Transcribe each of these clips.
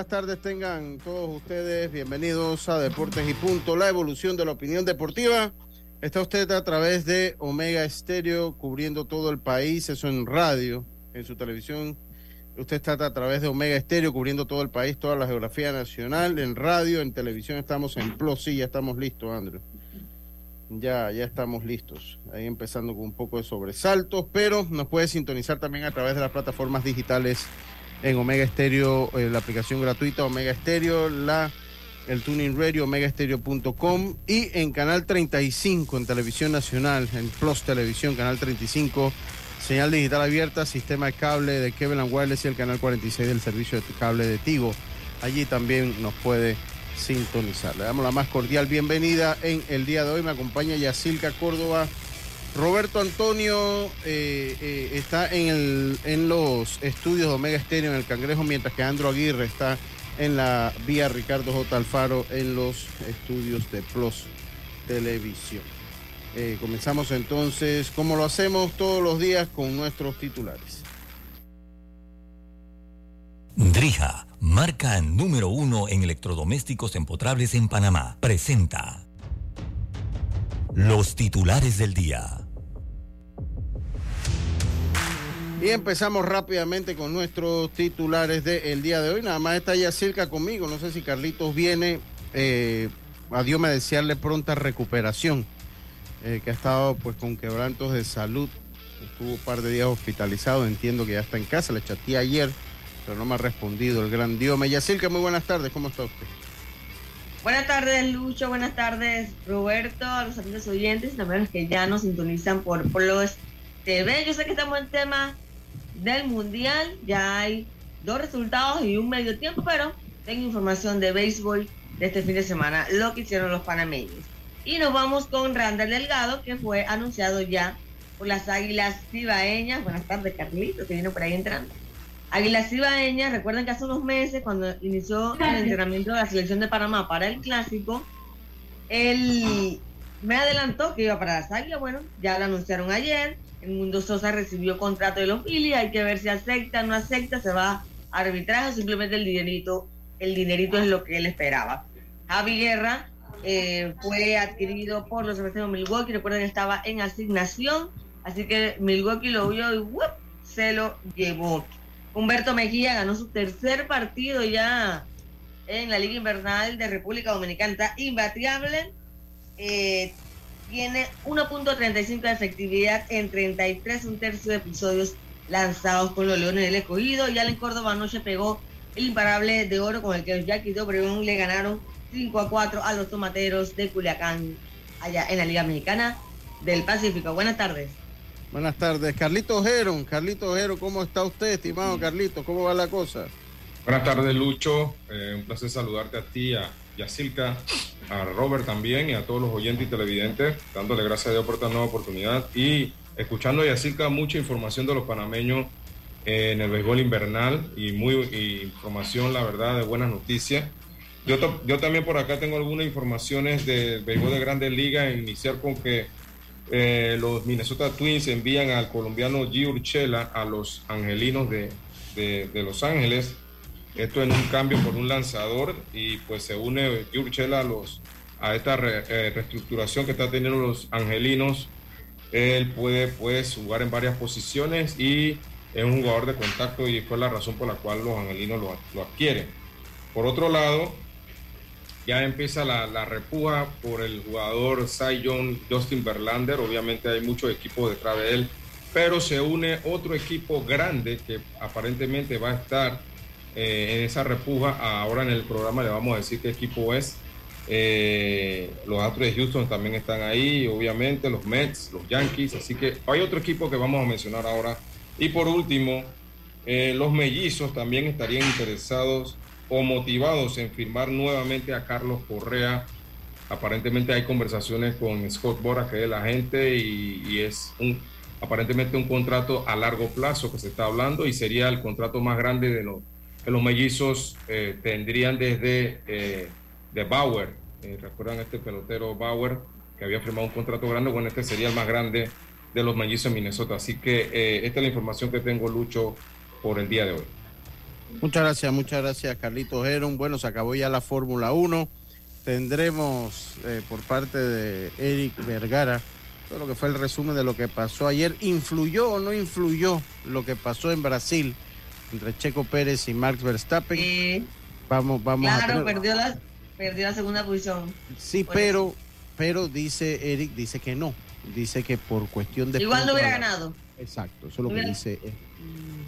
buenas tardes tengan todos ustedes. Bienvenidos a Deportes y Punto, la evolución de la opinión deportiva. Está usted a través de Omega Estéreo cubriendo todo el país, eso en radio, en su televisión. Usted está a través de Omega Estéreo cubriendo todo el país, toda la geografía nacional, en radio, en televisión estamos en Plus, sí, ya estamos listos, Andrew. Ya, ya estamos listos. Ahí empezando con un poco de sobresaltos, pero nos puede sintonizar también a través de las plataformas digitales en Omega Stereo, eh, la aplicación gratuita Omega Stereo, la, el Tuning Radio, omegastereo.com y en Canal 35 en Televisión Nacional, en Plus Televisión, Canal 35, señal digital abierta, sistema de cable de Kevin Wireless y el Canal 46 del servicio de cable de Tigo. Allí también nos puede sintonizar. Le damos la más cordial bienvenida en el día de hoy. Me acompaña Yacilca Córdoba Roberto Antonio eh, eh, está en, el, en los estudios Omega Estéreo en el Cangrejo, mientras que Andro Aguirre está en la vía Ricardo J. Alfaro en los estudios de Plus Televisión. Eh, comenzamos entonces, como lo hacemos todos los días, con nuestros titulares. Drija, marca número uno en electrodomésticos empotrables en Panamá, presenta los titulares del día. Y empezamos rápidamente con nuestros titulares del día de hoy. Nada más está ya cerca conmigo. No sé si Carlitos viene. Eh, a me desearle pronta recuperación. Eh, que ha estado pues con quebrantos de salud. Estuvo un par de días hospitalizado. Entiendo que ya está en casa. Le chateé ayer, pero no me ha respondido el gran Dios. Yacirca, muy buenas tardes. ¿Cómo está usted? Buenas tardes, Lucho. Buenas tardes, Roberto. A los amigos oyentes, también los que ya nos sintonizan por Plus TV. Yo sé que estamos en tema del Mundial. Ya hay dos resultados y un medio tiempo, pero tengo información de béisbol de este fin de semana, lo que hicieron los panameños. Y nos vamos con Randall Delgado, que fue anunciado ya por las Águilas Cibaeñas. Buenas tardes, Carlito, que vino por ahí entrando. Águilas Cibaeñas, recuerden que hace unos meses, cuando inició el entrenamiento de la selección de Panamá para el Clásico, él me adelantó que iba para las Águilas. Bueno, ya lo anunciaron ayer Mundo Sosa recibió contrato de los Phillies, hay que ver si acepta no acepta, se va a arbitraje, simplemente el dinerito, el dinerito es lo que él esperaba. Javi Guerra eh, fue adquirido por los de Milwaukee, recuerden que estaba en asignación, así que Milwaukee lo vio y se lo llevó. Humberto Mejía ganó su tercer partido ya en la Liga Invernal de República Dominicana, está tiene 1.35 de efectividad en 33, un tercio de episodios lanzados con los Leones del Escogido. Y Allen Córdoba anoche pegó el imparable de oro con el que los Jackie de Obregón le ganaron 5 a 4 a los tomateros de Culiacán, allá en la Liga Mexicana del Pacífico. Buenas tardes. Buenas tardes. Carlito Ojero, Carlito Ojero, ¿cómo está usted, estimado Carlito? ¿Cómo va la cosa? Buenas tardes, Lucho. Eh, un placer saludarte a ti, a Yacilca, a Robert también y a todos los oyentes y televidentes, dándole gracias a Dios por esta nueva oportunidad y escuchando a Yacilca mucha información de los panameños en el béisbol invernal y muy información, la verdad, de buenas noticias. Yo, yo también por acá tengo algunas informaciones del béisbol de Grandes Ligas, iniciar con que eh, los Minnesota Twins envían al colombiano G. Urchela a los angelinos de, de Los Ángeles esto en un cambio por un lanzador y pues se une Jurchela a, los, a esta eh, reestructuración que está teniendo los angelinos. Él puede pues jugar en varias posiciones y es un jugador de contacto y fue la razón por la cual los angelinos lo, adquieren. Por otro lado, ya empieza la, la, repuja por el jugador Cy Justin Verlander. Obviamente hay muchos equipos detrás de él, pero se une otro equipo grande que aparentemente va a estar eh, en esa repuja. Ahora en el programa le vamos a decir qué equipo es. Eh, los Astros de Houston también están ahí, obviamente, los Mets, los Yankees. Así que hay otro equipo que vamos a mencionar ahora. Y por último, eh, los mellizos también estarían interesados o motivados en firmar nuevamente a Carlos Correa. Aparentemente hay conversaciones con Scott Bora, que es el agente, y, y es un, aparentemente un contrato a largo plazo que se está hablando y sería el contrato más grande de los que los mellizos eh, tendrían desde eh, de Bauer. Eh, ¿Recuerdan este pelotero Bauer que había firmado un contrato grande? Bueno, este sería el más grande de los mellizos en Minnesota. Así que esta es la información que tengo, Lucho, por el día de hoy. Muchas gracias, muchas gracias, Carlitos Heron. Bueno, se acabó ya la Fórmula 1. Tendremos eh, por parte de Eric Vergara todo lo que fue el resumen de lo que pasó ayer. ¿Influyó o no influyó lo que pasó en Brasil entre Checo Pérez y Max Verstappen? Eh, vamos, vamos a claro, tener- perdió la, perdió la segunda posición. Sí, pero, pero dice Eric, dice que no. Dice que por cuestión de. Igual no hubiera a ganado. Exacto, eso es lo que Hubiera- dice. eh,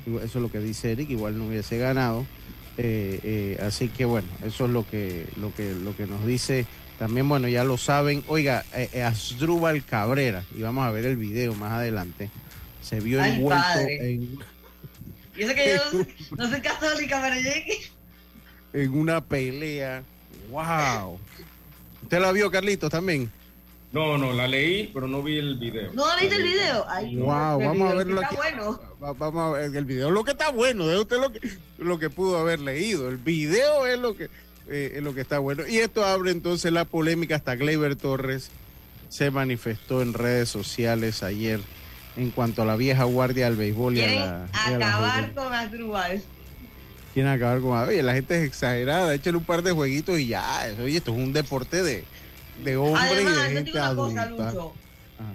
Eso es lo que dice Eric, igual no hubiese ganado. Eh, eh, así que bueno, eso es lo que, lo que, lo que nos dice. También, bueno, ya lo saben. Oiga, eh, eh, Asdrúbal Cabrera, y vamos a ver el video más adelante, se vio Ay, envuelto padre. en, Y eso que yo no, no soy católica, pero llegué. en una pelea. ¡Wow! ¿Usted la vio, Carlitos, también? No, no, la leí, pero no vi el video. ¿No viste el video? Ay, Wow, el vamos video a verlo está aquí. bueno. Va- Vamos a ver el video. Lo que está bueno, de usted lo que, lo que pudo haber leído. El video es lo que eh, es lo que está bueno. Y esto abre entonces la polémica. Hasta Gleyber Torres se manifestó en redes sociales ayer en cuanto a la vieja guardia del béisbol y a la, y a acabar juventud. con Asdrúbal. Quieren acabar con. Oye, la gente es exagerada. Échale un par de jueguitos y ya. Oye, esto es un deporte de, de hombres y Además, de yo te gente una cosa, adulta. Lucho. Ajá.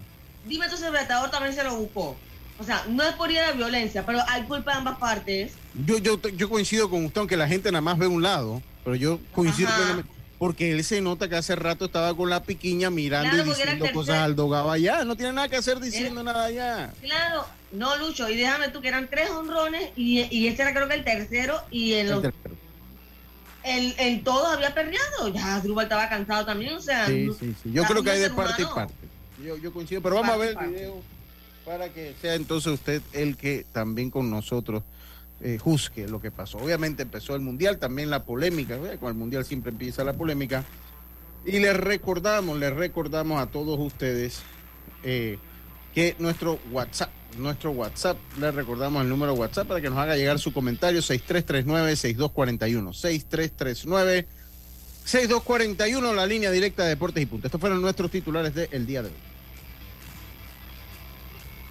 Dime entonces, el retador también se lo buscó. O sea, no es por ir a la violencia, pero hay culpa de ambas partes. Yo, yo, yo coincido con usted, aunque la gente nada más ve un lado, pero yo coincido Ajá. plenamente, porque él se nota que hace rato estaba con la piquiña mirando Claro, y el diciendo cosas al dogado allá, no tiene nada que hacer diciendo Era- nada allá. Claro, no, Lucho, y déjame tú que eran tres honrones y, y este era creo que el tercero y en, los, en, en todos había perdido. Ya Asdrúbal estaba cansado también, o sea. Sí, sí, sí. Yo creo que hay de parte y parte. Yo, yo coincido, pero vamos a ver el video para que sea entonces usted el que también con nosotros eh, juzgue lo que pasó. Obviamente empezó el Mundial, también la polémica, ¿eh? con el Mundial siempre empieza la polémica. Y les recordamos, les recordamos a todos ustedes eh, que nuestro WhatsApp, nuestro WhatsApp, les recordamos el número WhatsApp para que nos haga llegar su comentario 6339-6241. 6339-6241, la línea directa de Deportes y Puntos. Estos fueron nuestros titulares del día de hoy.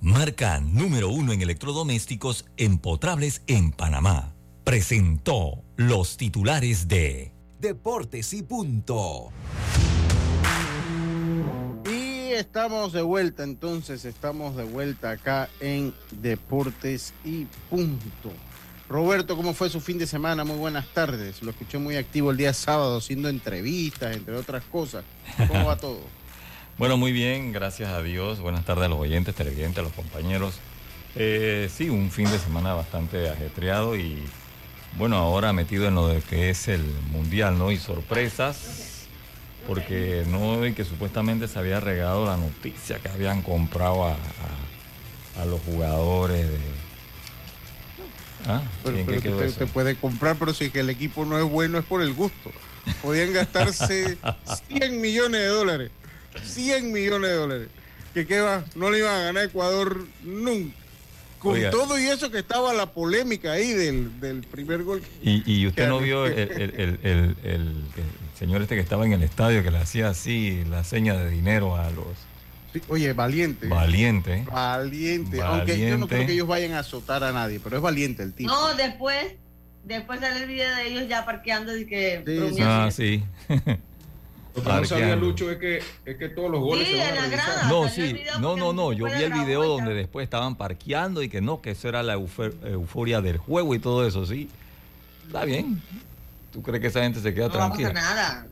marca número uno en electrodomésticos empotrables en Panamá, presentó los titulares de Deportes y punto. Y estamos de vuelta, entonces estamos de vuelta acá en Deportes y Punto. Roberto, ¿cómo fue su fin de semana? Muy buenas tardes. Lo escuché muy activo el día sábado haciendo entrevistas, entre otras cosas. ¿Cómo va todo? Bueno, muy bien, gracias a Dios. Buenas tardes a los oyentes, televidentes, a los compañeros. Eh, sí, un fin de semana bastante ajetreado y bueno, ahora metido en lo de que es el mundial, ¿no? Y sorpresas, porque no y que supuestamente se había regado la noticia que habían comprado a, a- a los jugadores de. ¿Ah? Pero, ¿En qué pero quedó te, eso? te puede comprar, pero si que el equipo no es bueno es por el gusto. Podían gastarse 100 millones de dólares. 100 millones de dólares. Que qué va, no le iban a ganar Ecuador nunca. Con Oiga. todo y eso que estaba la polémica ahí del, del primer gol. Y, y usted no vio el, el- el- el- el- el señor este que estaba en el estadio que le hacía así la seña de dinero a los Sí, oye, valiente. valientes. ¿eh? Valiente. Aunque yo no Valiente. creo que ellos vayan a azotar a nadie, pero es valiente el tipo. No, después, después sale el video de ellos ya parqueando y que Sí. Ah, sí. Lo que no sabía. Lucho es que, es que todos los goles Sí, se van a la grada. No, sí. No, no, no. Yo vi el video vuelta. donde después estaban parqueando y que no, que eso era la euforia del juego y todo eso, sí. Está bien. ¿Tú crees que esa gente se queda No va a pasar tranquila? nada.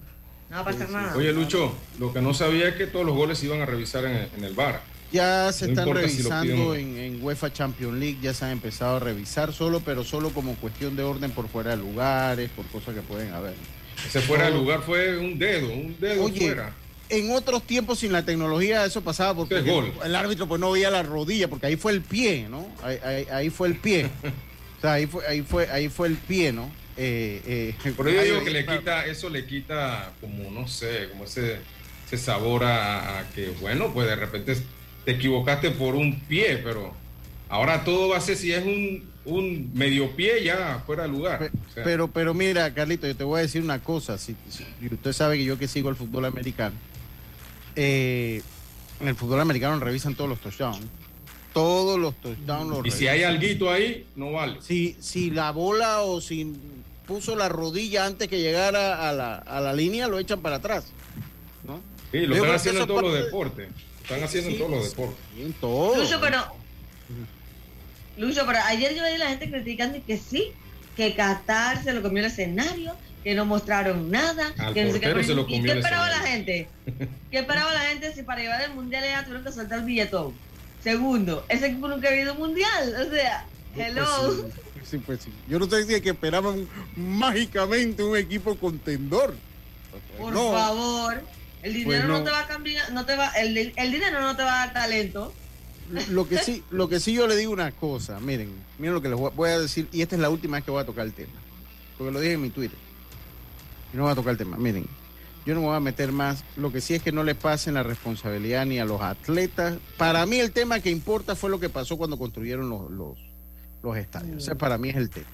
No va a pasar nada. Oye, Lucho, lo que no sabía es que todos los goles se iban a revisar en, en el bar. Ya se No están si revisando en, en UEFA Champions League, ya se han empezado a revisar solo, pero solo como cuestión de orden por fuera de lugares, por cosas que pueden haber. Ese fuera del lugar fue un dedo, un dedo Oye, fuera. En otros tiempos sin la tecnología eso pasaba porque Qué gol. el árbitro pues no veía la rodilla, porque ahí fue el pie, ¿no? Ahí, ahí- ahí fue el pie. O sea, ahí fue, ahí fue, ahí fue el pie, ¿no? Eh, eh, Por ello digo que le quita, eso le quita como, no sé, como ese, ese sabor a, a que, bueno, pues de repente te equivocaste por un pie, pero ahora todo va a ser si es un, un medio pie ya fuera de lugar. Pe- O sea, Pero, pero mira, Carlito, yo te voy a decir una cosa. Si, usted sabe que yo que sigo el fútbol americano, eh, en el fútbol americano revisan todos los touchdowns. Todos los touchdowns los y si hay alguito ahí, no vale. si, si la bola o si puso la rodilla antes que llegara a la, a la línea, lo echan para atrás. ¿no? Sí, lo están haciendo en todos los deportes. Lo están haciendo en Sí, todos los deportes. en todo. Lucho, pero. Lucho, pero ayer yo veía la gente criticando y que sí, que Qatar se lo comió el escenario, que no mostraron nada. Al que no sé qué. se lo ¿Y comió qué el esperaba la gente? ¿Qué esperaba la gente si para llevar el mundial ya tuvieron que soltar el billetón? Segundo, ese equipo nunca ha ido mundial. O sea, hello. Pues sí, sí, pues sí. Yo no sé si es que esperaban mágicamente un equipo contendor. Por No, favor. El dinero Pues no. no. te va a cambiar, no te va, el, el dinero no te va a dar talento. Lo que sí, lo que sí yo le digo una cosa, miren, miren lo que les voy a- decir, y esta es la última vez que voy a tocar el tema, porque lo dije en mi Twitter. Y no voy a tocar el tema. Miren, yo no me voy a meter más. Lo que sí es que no le pasen la responsabilidad ni a los atletas. Para mí el tema que importa fue lo que pasó cuando construyeron los, los, los estadios. Ese para mí es el tema.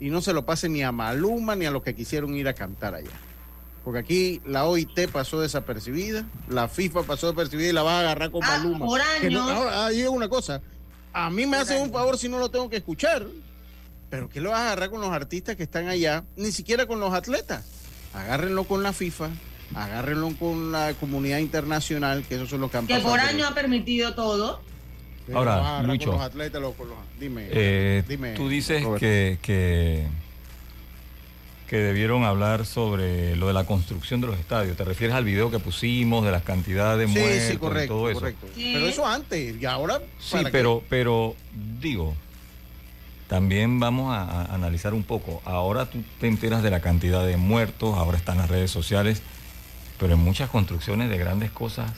Y no se lo pasen ni a Maluma ni a los que quisieron ir a cantar allá. Porque aquí la OIT pasó desapercibida, la FIFA pasó desapercibida y la va a agarrar con Ah, Maluma. por Que no- años. ahora, ahí es una cosa. A mí me Por hacen un favor si no lo tengo que escuchar. Pero ¿qué lo vas a agarrar con los artistas que están allá? Ni siquiera con los atletas. Agárrenlo con la FIFA, agárrenlo con la comunidad internacional, que esos son los que han Que por años ha permitido todo. Ahora, lo vas a agarrar Lucho. los atletas, los- dime, Eh, dime, tú dices Roberto. que, que, que debieron hablar sobre lo de la construcción de los estadios. ¿Te refieres al video que pusimos de las cantidades de Sí, muertos sí, y correcto, todo eso? correcto. Sí. Pero eso antes, y ahora... Sí, pero, pero digo, también vamos a, a analizar un poco. Ahora tú te enteras de la cantidad de muertos, ahora están las redes sociales, pero en muchas construcciones de grandes cosas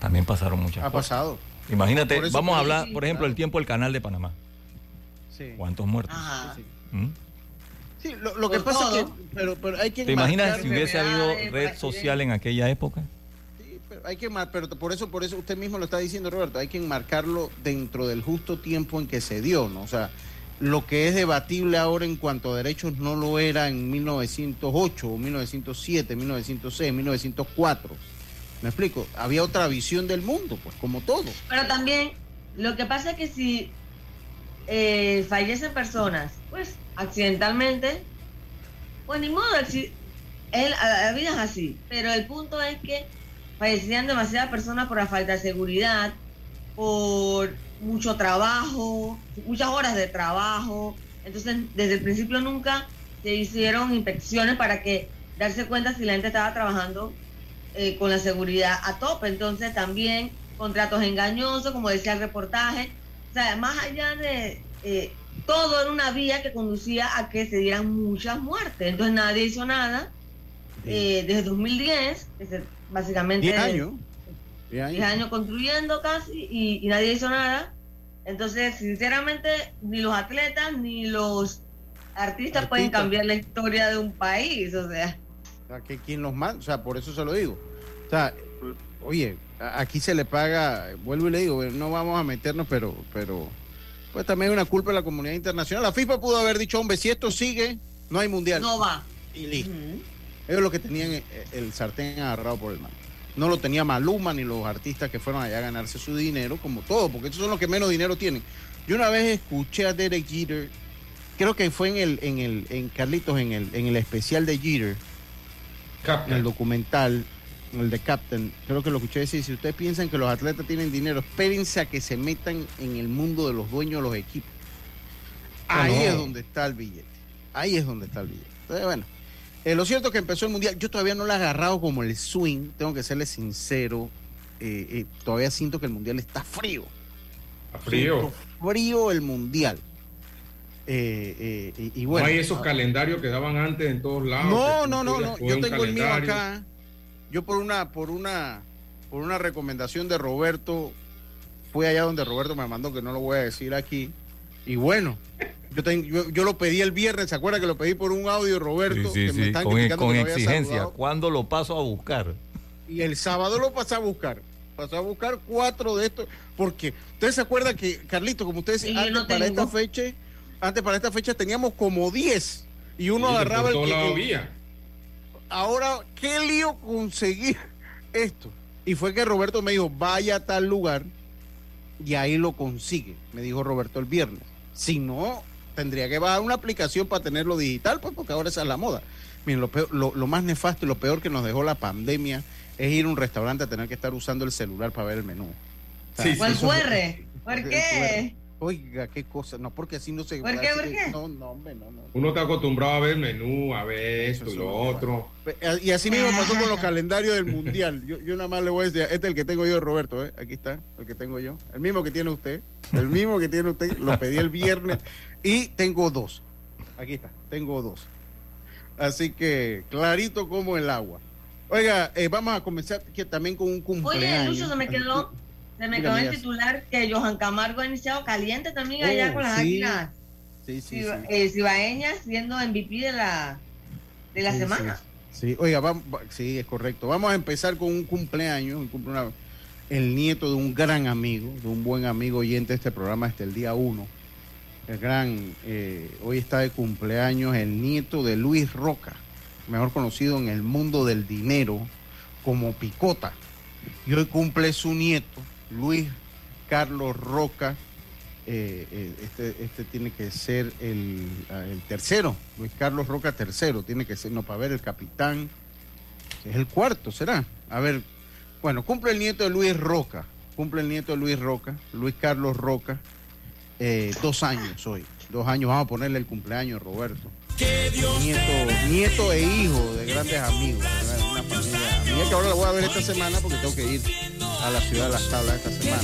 también pasaron muchas Ha cosas. pasado. Imagínate, vamos a hablar, sí, por ejemplo, claro. el tiempo del canal de Panamá. Sí. ¿Cuántos muertos? Ajá. ¿Mm? Sí, lo, lo que pasa es que... Pero, pero hay que ¿Te imaginas si hubiese habido red social en aquella época? Sí, pero hay que mar- pero por eso, por eso usted mismo lo está diciendo, Roberto, hay que enmarcarlo dentro del justo tiempo en que se dio, ¿no? O sea, lo que es debatible ahora en cuanto a derechos no lo era en 1908, o 1907, 1906, 1904. ¿Me explico? Había otra visión del mundo, pues, como todo. Pero también, lo que pasa es que si eh, fallecen personas, pues accidentalmente, pues ni modo, la la vida es así. Pero el punto es que fallecían demasiadas personas por la falta de seguridad, por mucho trabajo, muchas horas de trabajo. Entonces, desde el principio nunca se hicieron inspecciones para que darse cuenta si la gente estaba trabajando eh, con la seguridad a tope. Entonces también contratos engañosos, como decía el reportaje. O sea, más allá de eh, todo era una vía que conducía a que se dieran muchas muertes. Entonces nadie hizo nada. Eh, desde 2010, que se- básicamente 10 años. 10 años. 10 años construyendo casi y, y nadie hizo nada. Entonces, sinceramente, ni los atletas ni los artistas pueden cambiar la historia de un país. O sea, O sea, que quien los manda, o sea, por eso se lo digo. O sea, oye, aquí se le paga, vuelvo y le digo, no vamos a meternos, pero, pero, pues también hay una culpa de la comunidad internacional. La FIFA pudo haber dicho, hombre, si esto sigue, no hay mundial. no va. Y listo. Ujú. Ellos lo que tenían el, el sartén agarrado por el mar. No lo tenía Maluma ni los artistas que fueron allá a ganarse su dinero, como todo, porque esos son los que menos dinero tienen. Yo una vez escuché a Derek Jeter, creo que fue en el, en el, en Carlitos, en el, en el especial de Jeter, en el documental, en el de Captain, creo que lo escuché decir, si ustedes piensan que los atletas tienen dinero, espérense a que se metan en el mundo de los dueños de los equipos. Ahí no. es donde está el billete. Ahí es donde está el billete. Entonces, bueno, eh, lo cierto es que empezó el mundial. Yo todavía no lo he agarrado como el swing, tengo que serle sincero. Eh, eh, todavía siento que el mundial está frío. A frío. Siento frío el mundial. Eh, eh, y, y bueno. no hay esos ah, calendarios que daban antes en todos lados. no, no, no, no. Yo tengo el mío calendario. acá. Yo por una, por una, por una recomendación de Roberto, fui allá donde Roberto me mandó, que no lo voy a decir aquí. Y bueno, Yo, tengo, yo, yo lo pedí el viernes, ¿se acuerda que lo pedí por un audio, Roberto? Sí, sí, que me sí, están con, criticando con que no había exigencia. ¿Cuándo lo paso a buscar? Y el sábado lo pasé a buscar. Pasó a buscar cuatro de estos. Porque, ¿ustedes se acuerdan que, Carlito, como ustedes antes no para tengo. esta fecha, antes para esta fecha teníamos como 10 y uno agarraba el que. Ahora, qué lío conseguir esto. Y fue que Roberto me dijo, vaya a tal lugar y ahí lo consigue, me dijo Roberto el viernes. Si no, tendría que bajar una aplicación para tenerlo digital, pues porque ahora esa es la moda. Miren, lo, peor- lo, lo más nefasto y lo peor que nos dejó la pandemia es ir a un restaurante a tener que estar usando el celular para ver el menú. O sea, Sí, ¿O el eso es- QR? ¿Por el qué? Oiga, qué cosa. No, porque así no se. ¿Por qué, por qué? No, no, hombre, no, no. Uno está acostumbrado a ver el menú, a ver esto y lo otro. Eh, Y así mismo pasó con los calendarios del mundial. Yo, yo nada más le voy a decir, este es el que tengo yo, Roberto, ¿eh? aquí está, el que tengo yo, el mismo que tiene usted, el mismo que tiene usted, lo pedí el viernes y tengo dos. Aquí está, tengo dos. Así que clarito como el agua. Oiga, eh, vamos a comenzar que también con un cumpleaños. Oye, Lucho, se me quedó, se me quedó el titular que Johan Camargo ha iniciado caliente también allá Oh, con las sí. águilas Sí, sí, sí. eh, cibaeñas siendo MVP de la, de la semana. Sí, oiga, vamos, sí, es correcto. Vamos a empezar con un cumpleaños, un cumple- una- el nieto de un gran amigo, de un buen amigo oyente de este programa hasta el día uno. El gran, eh, hoy está de cumpleaños el nieto de Luis Roca, mejor conocido en el mundo del dinero como Picota. Y hoy cumple su nieto, Luis Carlos Roca. eh, eh, este, este tiene que ser el, ah, el tercero, Luis Carlos Roca tercero, tiene que ser, no, para ver el capitán, es el cuarto, ¿será? A ver, bueno, cumple el nieto de Luis Roca, cumple el nieto de Luis Roca, Luis Carlos Roca, eh, dos años hoy, dos años, vamos a ponerle el cumpleaños, Roberto. Nieto, nieto e hijo de grandes amigos, una familia mía que ahora la voy a ver esta semana porque tengo que ir a la ciudad de las tablas esta semana.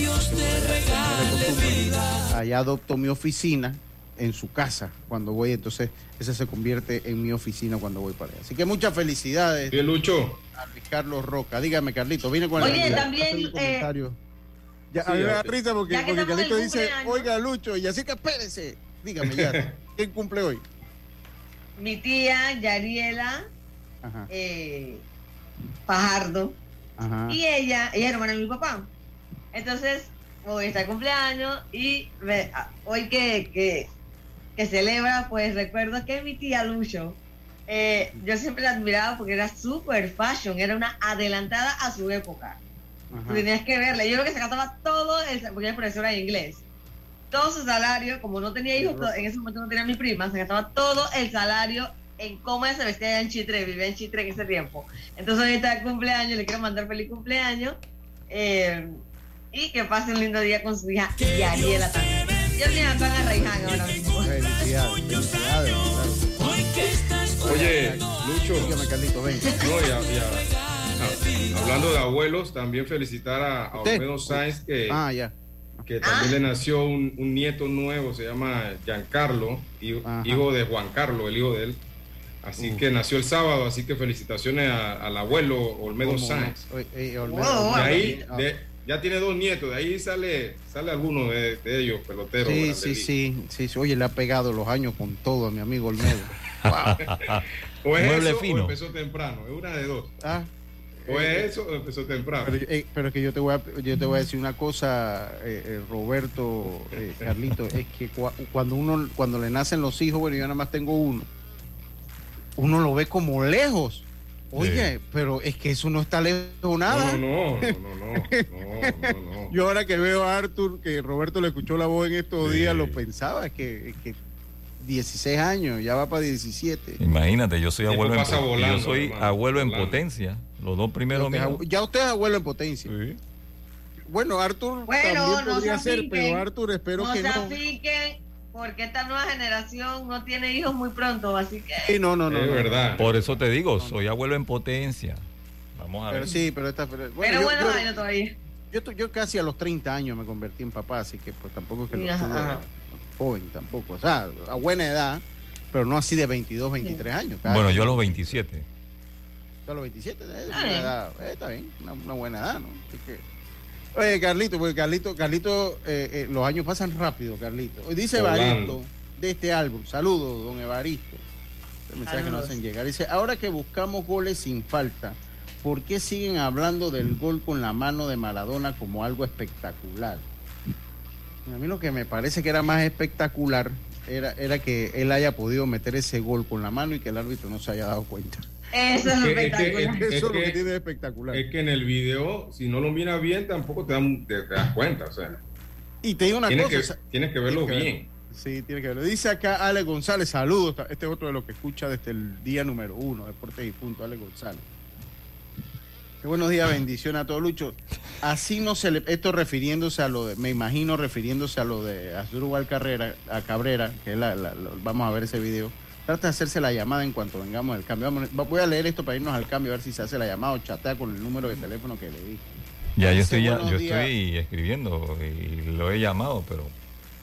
allá, adopto mi oficina en su casa cuando voy, entonces ese se convierte en mi oficina cuando voy para allá. Así que muchas felicidades Bien, Lucho. a Luis Carlos Roca. Dígame, Carlito, vine con el Oye, también, eh, comentario. Ya, sí, a mí me da risa porque, Carlito dice, oiga Lucho, y así que espérese. Dígame ya, ¿quién cumple hoy? Mi tía Yariela Ajá, eh, Fajardo ajá. y ella, ella es hermana de mi papá. Entonces, hoy está el cumpleaños y ah, hoy que, que, que celebra, pues recuerdo que mi tía Lucho, eh, yo siempre la admiraba porque era super fashion, era una adelantada a su época. ajá. Tú tenías que verla. Yo creo que se gastaba todo, el, porque ella es profesora de inglés. Todo su salario, como no tenía hijos, en ese momento no tenía mi prima, se gastaba todo el salario en cómo se vestía allá en Chitre, vivía en Chitre en ese tiempo. Entonces ahorita el cumpleaños, le quiero mandar feliz cumpleaños. eh, y que pase un lindo día con su hija Yariela también. Yo me van a Raiján ahora mismo. Felicidades, felicidades. claro. Oye, Lucho. Dígame, Carlito, ven. No, y y hablando de abuelos, también felicitar a, a. Olmedo Sáenz, que, Ah, ya. que también le nació un, un nieto nuevo, se llama Giancarlo, hi- Ajá. hijo de Juan Carlos, el hijo de él. Así Uh. que nació el sábado, así que felicitaciones a- al abuelo Olmedo. Sáenz. Oye, Olmedo, Wow, ahí, Ah. de- ya tiene dos nietos, de ahí sale, sale alguno de, de ellos, peloteros. Sí, sí, sí, sí, sí. Oye, le ha pegado los años con todo a mi amigo Olmedo. O es Mueble eso fino. o empezó temprano, es una de dos. Ah, O es eso o empezó temprano. Pero, eh, pero es que yo te voy a, yo te voy a decir una cosa, eh, eh, Roberto, eh, Carlito, es que cua- cuando uno, cuando le nacen los hijos, bueno, yo nada más tengo uno, uno lo ve como lejos. Oye, pero es que eso no está lejos nada. No, no, no, no, no, no, no, no. Yo ahora que veo a Arthur, que Roberto le escuchó la voz en estos Sí. días, lo pensaba, que, que 16 años, ya va para 17. Imagínate, yo soy abuelo en, volando, yo soy hermano, abuelo en potencia. Los dos primeros Usted míos. ya usted es abuelo en potencia. Sí. Bueno, Arthur Bueno, también no podría se ser, pero Arthur espero no que se no. afiquen, porque esta nueva generación no tiene hijos muy pronto, así que... Sí, no, no, no. es no. verdad. Por eso te digo, soy abuelo en potencia. Vamos a Pero ver. sí, pero esta. Pero, bueno, Pero yo, bueno, yo- bueno, todavía. yo, yo casi a los 30 años me convertí en papá, así que pues tampoco es que lo Ajá, tuve joven tampoco. O sea, a buena edad, pero no así de 22, 23 años. Bueno, yo a los 27. Yo a los 27, es Ah, una edad, eh, está bien, una, una buena edad, ¿no? Así que- Oye, Carlito, porque Carlito, Carlito, eh, eh, los años pasan rápido, Carlito. Dice. Baristo, de este álbum. Saludos, don Evaristo. El mensaje que nos hacen llegar. Dice, ahora que buscamos goles sin falta, ¿por qué siguen hablando del gol con la mano de Maradona como algo espectacular? A mí lo que me parece que era más espectacular era, era que él haya podido meter ese gol con la mano y que el árbitro no se haya dado cuenta. Eso es, lo espectacular. Eso es lo que tiene de espectacular. Es que en el video, si no lo miras bien, tampoco te, dan- te- te das cuenta. O sea, Y te digo una tienes, cosa. que, tienes que verlo tienes que bien. Sí, tiene que verlo. Dice acá Ale González, saludos. Este es otro de los que escucha desde el día número uno, Deportes y Punto, Ale González. Qué buenos días, bendiciones a todos, Lucho. Así no se le, esto refiriéndose a lo de, me imagino refiriéndose a lo de Asdrúbal Carrera, a Cabrera, que es la, la- lo- vamos a ver ese video. Trata de hacerse la llamada en cuanto vengamos del cambio. Vamos, voy a leer esto para irnos al cambio, a ver si se hace la llamada o chatea con el número de teléfono que le di. Ya, yo estoy, ya, yo días. estoy escribiendo y lo he llamado, pero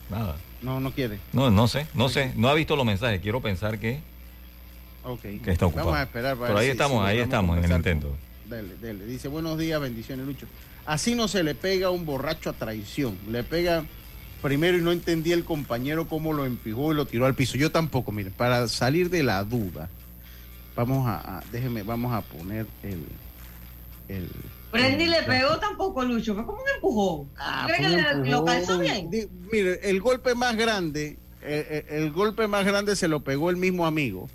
nada. No, no quiere. No, no sé, no sé. No ha visto los mensajes. Quiero pensar que, Ok. que está ocupado. Vamos a esperar. para Pero ahí si- estamos, si ahí estamos en el intento. con- Dele, dele. Dice, buenos días, bendiciones, Lucho. Así no se le pega a un borracho a traición. Le pega primero y no entendí el compañero cómo lo empujó y lo tiró al piso. Yo tampoco, miren, para salir de la duda, vamos a, a- déjeme, vamos a poner el... el Brandy le pegó tampoco, Lucho. Fue como un empujón. Ah, ¿Crees fue que un le- lo calzó bien? Di- Mire, el golpe más grande, eh, eh, el, golpe más grande se lo pegó el mismo amigo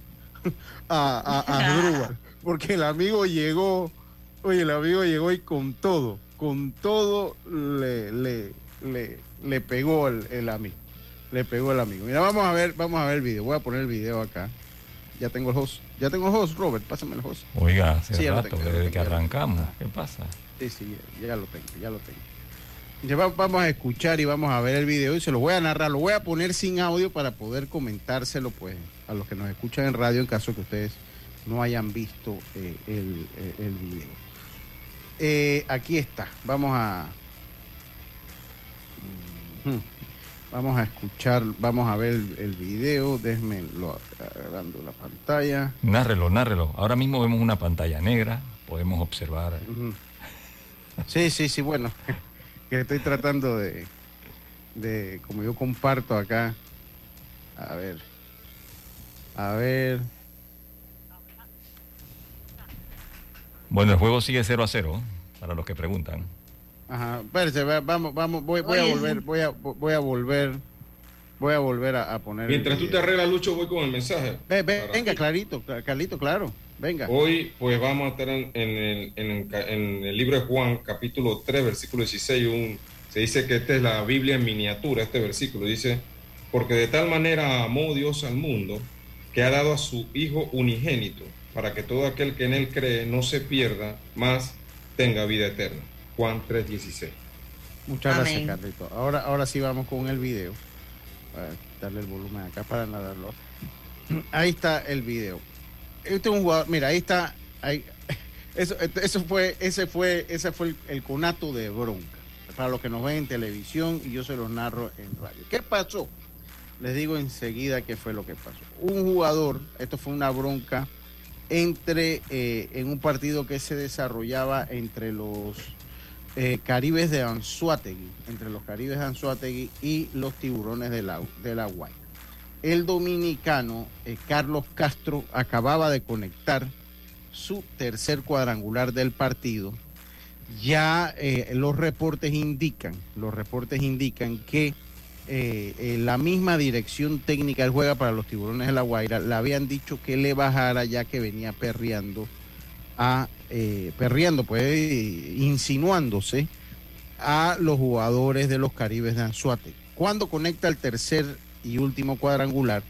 a, a, a Asdrúbal, porque el amigo llegó, oye, el amigo llegó y con todo, con todo le, le, le, le pegó el, el amigo, le pegó el amigo. Mira, vamos a ver, vamos a ver el video, voy a poner el video acá. Ya tengo el host, ya tengo el host, Robert, pásame el host. Oiga, hace Sí, rato, tengo, desde tengo, que arrancamos. ¿Qué pasa? Sí, sí, ya, ya lo tengo, ya lo tengo. Ya va- vamos a escuchar y vamos a ver el video y se lo voy a narrar, lo voy a poner sin audio para poder comentárselo pues a los que nos escuchan en radio en caso que ustedes no hayan visto eh, el, eh, el video. Eh, aquí está, vamos a... Vamos a escuchar, vamos a ver el, video, déjenme lo agarrando la pantalla. Nárrelo, nárrelo. Ahora mismo vemos una pantalla negra. Podemos observar. Sí, sí, sí, bueno, que estoy tratando de, de, como yo comparto acá, a ver, a ver, Bueno, el juego sigue 0 a 0, para los que preguntan. Ajá, espérese, va- vamos, vamos, voy, voy a volver, voy a, voy a volver, voy a volver a, a poner. Mientras tú te arreglas, Lucho, voy con el mensaje. Ve- ve- venga, ti. clarito, cla- Carlito, claro, venga. Hoy, pues vamos a estar en, en el, en el ca- en el libro de Juan, capítulo 3, versículo 16. Un, se dice que esta es la Biblia en miniatura, este versículo. Dice, porque de tal manera amó Dios al mundo que ha dado a su Hijo unigénito, para que todo aquel que en él cree no se pierda, más tenga vida eterna. Juan 3, 16. Muchas gracias. Carlito. Ahora, ahora sí vamos con el video. Voy a quitarle el volumen acá para narrarlo. Ahí está el video. Este es un jugador, mira, ahí está. Ahí, eso, eso fue, ese fue, ese fue el, el conato de bronca. Para los que nos ven en televisión y yo se los narro en radio. ¿Qué pasó? Les digo enseguida qué fue lo que pasó. Un jugador, esto fue una bronca entre eh, en un partido que se desarrollaba entre los eh, Caribes de Anzuategui, entre los Caribes de Anzuategui y los Tiburones de la, Guaira. El dominicano eh, Carlos Castro acababa de conectar su tercer cuadrangular del partido. Ya eh, los reportes indican, los reportes indican que la misma dirección técnica del juega para los tiburones de la Guaira le habían dicho que le bajara ya que venía perreando a eh, perreando pues insinuándose a los jugadores de los Caribes de Anzuate. Cuando conecta el tercer y último cuadrangular,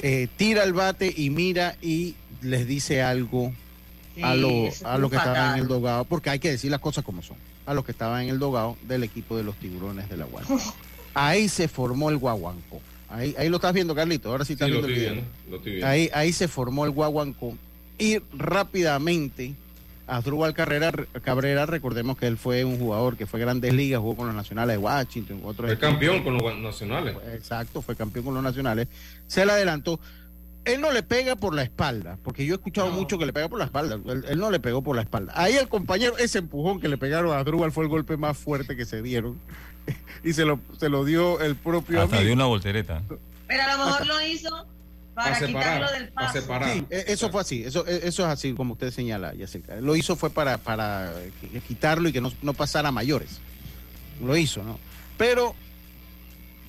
eh, tira el bate y mira y les dice algo a lo, a lo que estaban en el dogado, porque hay que decir las cosas como son, a los que estaban en el dogado del equipo de los tiburones de la Guaira. Ahí se formó el guaguancó. Ahí, ahí lo estás viendo, Carlito. Ahora sí Sí, estás lo viendo el video. viendo, lo estoy viendo. Ahí, ahí se formó el guaguancó. Y rápidamente, Asdrúbal Carrera, Cabrera, recordemos que él fue un jugador que fue Grandes Ligas, jugó con los Nacionales de Washington, otros Fue equipos. campeón con los nacionales. Exacto, fue campeón con los nacionales. Se le adelantó. Él no le pega por la espalda, porque yo he escuchado No. mucho que le pega por la espalda. Él, él no le pegó por la espalda. Ahí el compañero, ese empujón que le pegaron a Drubal fue el golpe más fuerte que se dieron. y se lo, se lo dio el propio Hasta amigo. dio una voltereta. Pero a lo mejor lo hizo para, Para separar, quitarlo del para separar. Sí, eh, eso fue así, eso, eh, eso es así como usted señala, Yacirca. Lo hizo fue para, para qui- quitarlo y que no, no pasara a mayores. Lo hizo, ¿no? Pero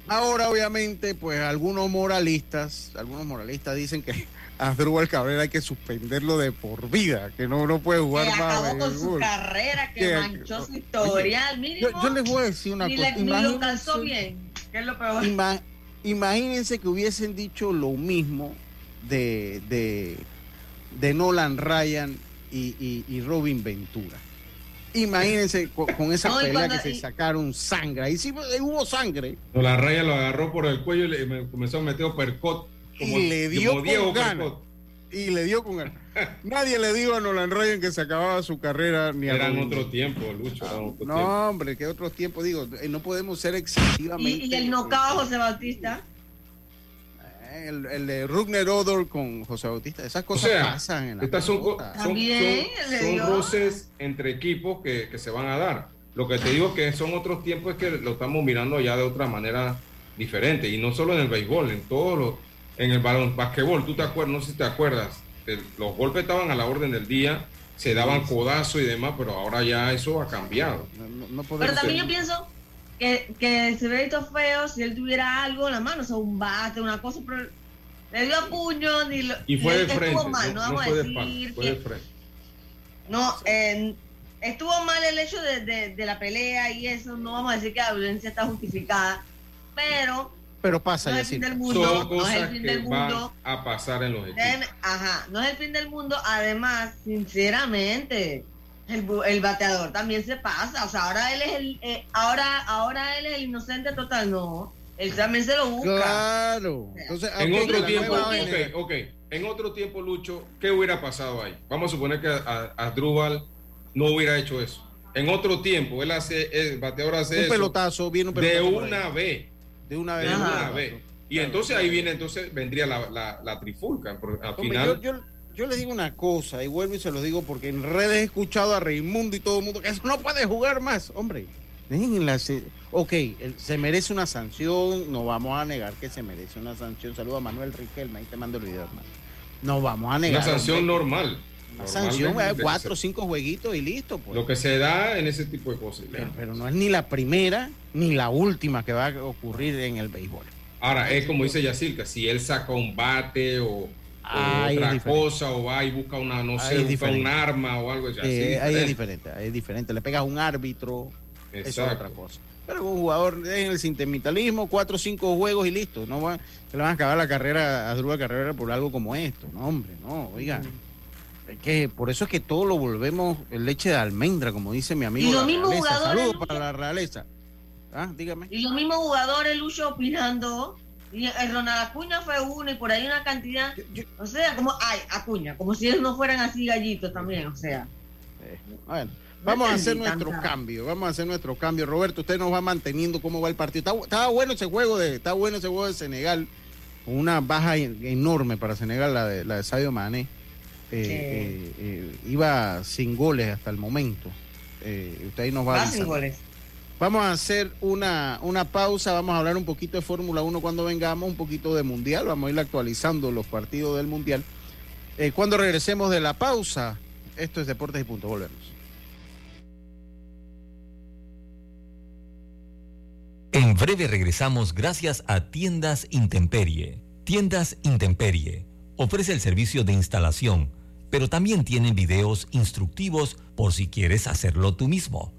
ahora obviamente, pues algunos moralistas, algunos moralistas dicen que a Drubal Cabrera hay que suspenderlo de por vida, que no, no puede que jugar más acabó con su carrera, que Que- manchó su oye, historial. Mínimo, Yo, yo les voy a decir una ni, cosa. le- ni lo calzó bien, que es lo peor. Ima- imagínense que hubiesen dicho lo mismo de, de, de Nolan Ryan y, y- y Robin Ventura. Imagínense con, con esa No, pelea cuando- que y- se sacaron sangre. Ahí sí eh, hubo sangre. No, la raya lo agarró por el cuello y le me comenzó a meter percot. Y le dio como Diego con ganas. Percot. Y le dio con ganas. Nadie le dijo a Nolan Ryan que se acababa su carrera ni a Era en Robin otro tiempo, Lucho. era otro tiempo. No, hombre, que otros tiempos, digo, eh, no podemos ser excesivamente. Y, y el nocao José Bautista. Eh, El, el de Rugner Odor con José Bautista, esas O cosas sea, pasan en la estas son, son, También, son- son roces entre equipos que, que se van a dar. Lo que te digo es que son otros tiempos que lo estamos mirando ya de otra manera diferente. Y no solo en el béisbol, en todos los, en el balón, basquetbol, tú te acuerdas, no sé si te acuerdas, el- los golpes estaban a la orden del día, se daban codazos y demás, pero ahora ya eso ha cambiado. No, no- no Pero también ser- yo pienso que, que se ve esto feo si él tuviera algo en la mano, o sea, un bate, una cosa, pero le dio a puño ni lo, Y fue de estuvo frente, mal, no, no, no vamos fue a de decir espalda, fue que de frente. no, eh, estuvo mal el hecho de, de- de la pelea y eso, no vamos a decir que la violencia está justificada, pero Pero pasa, no es el fin del mundo, Son no es el fin que del van mundo. a pasar en los equipos. Ajá, no es el fin del mundo. Además, sinceramente, el, el bateador también se pasa. O sea, ahora él es el, eh, ahora, ahora él es el inocente total, no. Él también se lo busca. Claro. Entonces, En otro tiempo, nueva ok, ok, generación- ok. En otro tiempo, Lucho, ¿qué hubiera pasado ahí? Vamos a suponer que a, a Drubal no hubiera hecho eso. En otro tiempo, él hace, el bateador hace un eso pelotazo, viene un de pelotazo. ahí. una vez, De una de vez. Ajá. una vez. Y Claro, entonces claro. ahí viene, entonces vendría la, la, la trifulca. porque Al Hombre, final, yo, yo, yo les digo una cosa, y vuelvo y se lo digo porque en redes he escuchado a Raimundo y todo el mundo que eso no puede jugar más. Hombre, Ok, se merece una sanción, no vamos a negar que se merece una sanción. Saludo a Manuel Riquelme, ahí te mando el video, hermano. No vamos a negar. una sanción hombre. normal. Una sanción, de- eh, de- cuatro o cinco jueguitos y listo. Pues. Lo que se da en ese tipo de cosas. pero, pero no es ni la primera ni la última que va a ocurrir en el béisbol. Ahora, es como dice Yacirca, si él saca un bate o, otra cosa, o va y busca una, no sé, busca un arma o algo así. Eh, ahí es diferente. ahí es diferente. Le pegas a un árbitro, eso es Exacto. otra cosa. Pero un jugador en el sentimentalismo, cuatro o cinco juegos y listo. No va, se le van a acabar la carrera a Drúbal Carrera por algo como esto. No, hombre, no, oiga. Es que por eso es que todo lo volvemos leche de almendra, como dice mi amigo. Y los la mismos realeza. jugadores, Saludos para la realeza. Ah, dígame. Y los mismos jugadores, Lucho, opinando. Y el Ronald Acuña fue uno y por ahí una cantidad. Yo- yo- O sea, como, ay, Acuña, como si ellos no fueran así gallitos también, o sea. eh, bueno, vamos a hacer nuestro cambio, vamos a hacer nuestro cambio. Roberto, usted nos va manteniendo cómo va el partido. Está, estaba bueno ese juego de, está bueno ese juego de Senegal, una baja en- enorme para Senegal, la de, la de Sadio Mané. Eh, eh, eh, iba sin goles hasta el momento. Usted ahí nos va sin goles. Vamos a hacer una, una pausa, vamos a hablar un poquito de Fórmula 1 cuando vengamos, un poquito de Mundial, vamos a ir actualizando los partidos del Mundial. Eh, cuando regresemos de la pausa, esto es Deportes y Punto, volvemos. En breve regresamos gracias a Tiendas Intemperie. Tiendas Intemperie ofrece el servicio de instalación, pero también tienen videos instructivos por si quieres hacerlo tú mismo.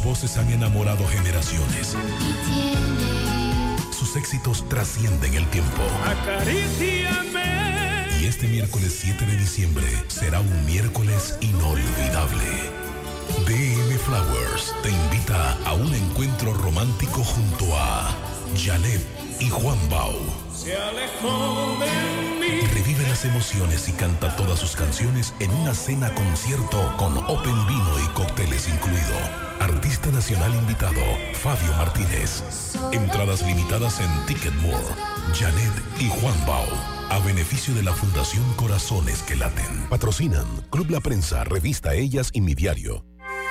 Sus voces han enamorado generaciones. Sus éxitos trascienden el tiempo. Y este miércoles 7 de diciembre será un miércoles inolvidable. DM Flowers te invita a un encuentro romántico junto a Janet y Juan Bau. Revive las emociones y canta todas sus canciones en una cena concierto con Open Vino y cócteles incluido. Artista nacional invitado, Fabio Martínez. Entradas limitadas en Ticketmore. Janet y Juan Bau. A beneficio de la Fundación Corazones que Laten. Patrocinan Club La Prensa, Revista Ellas y Mi Diario.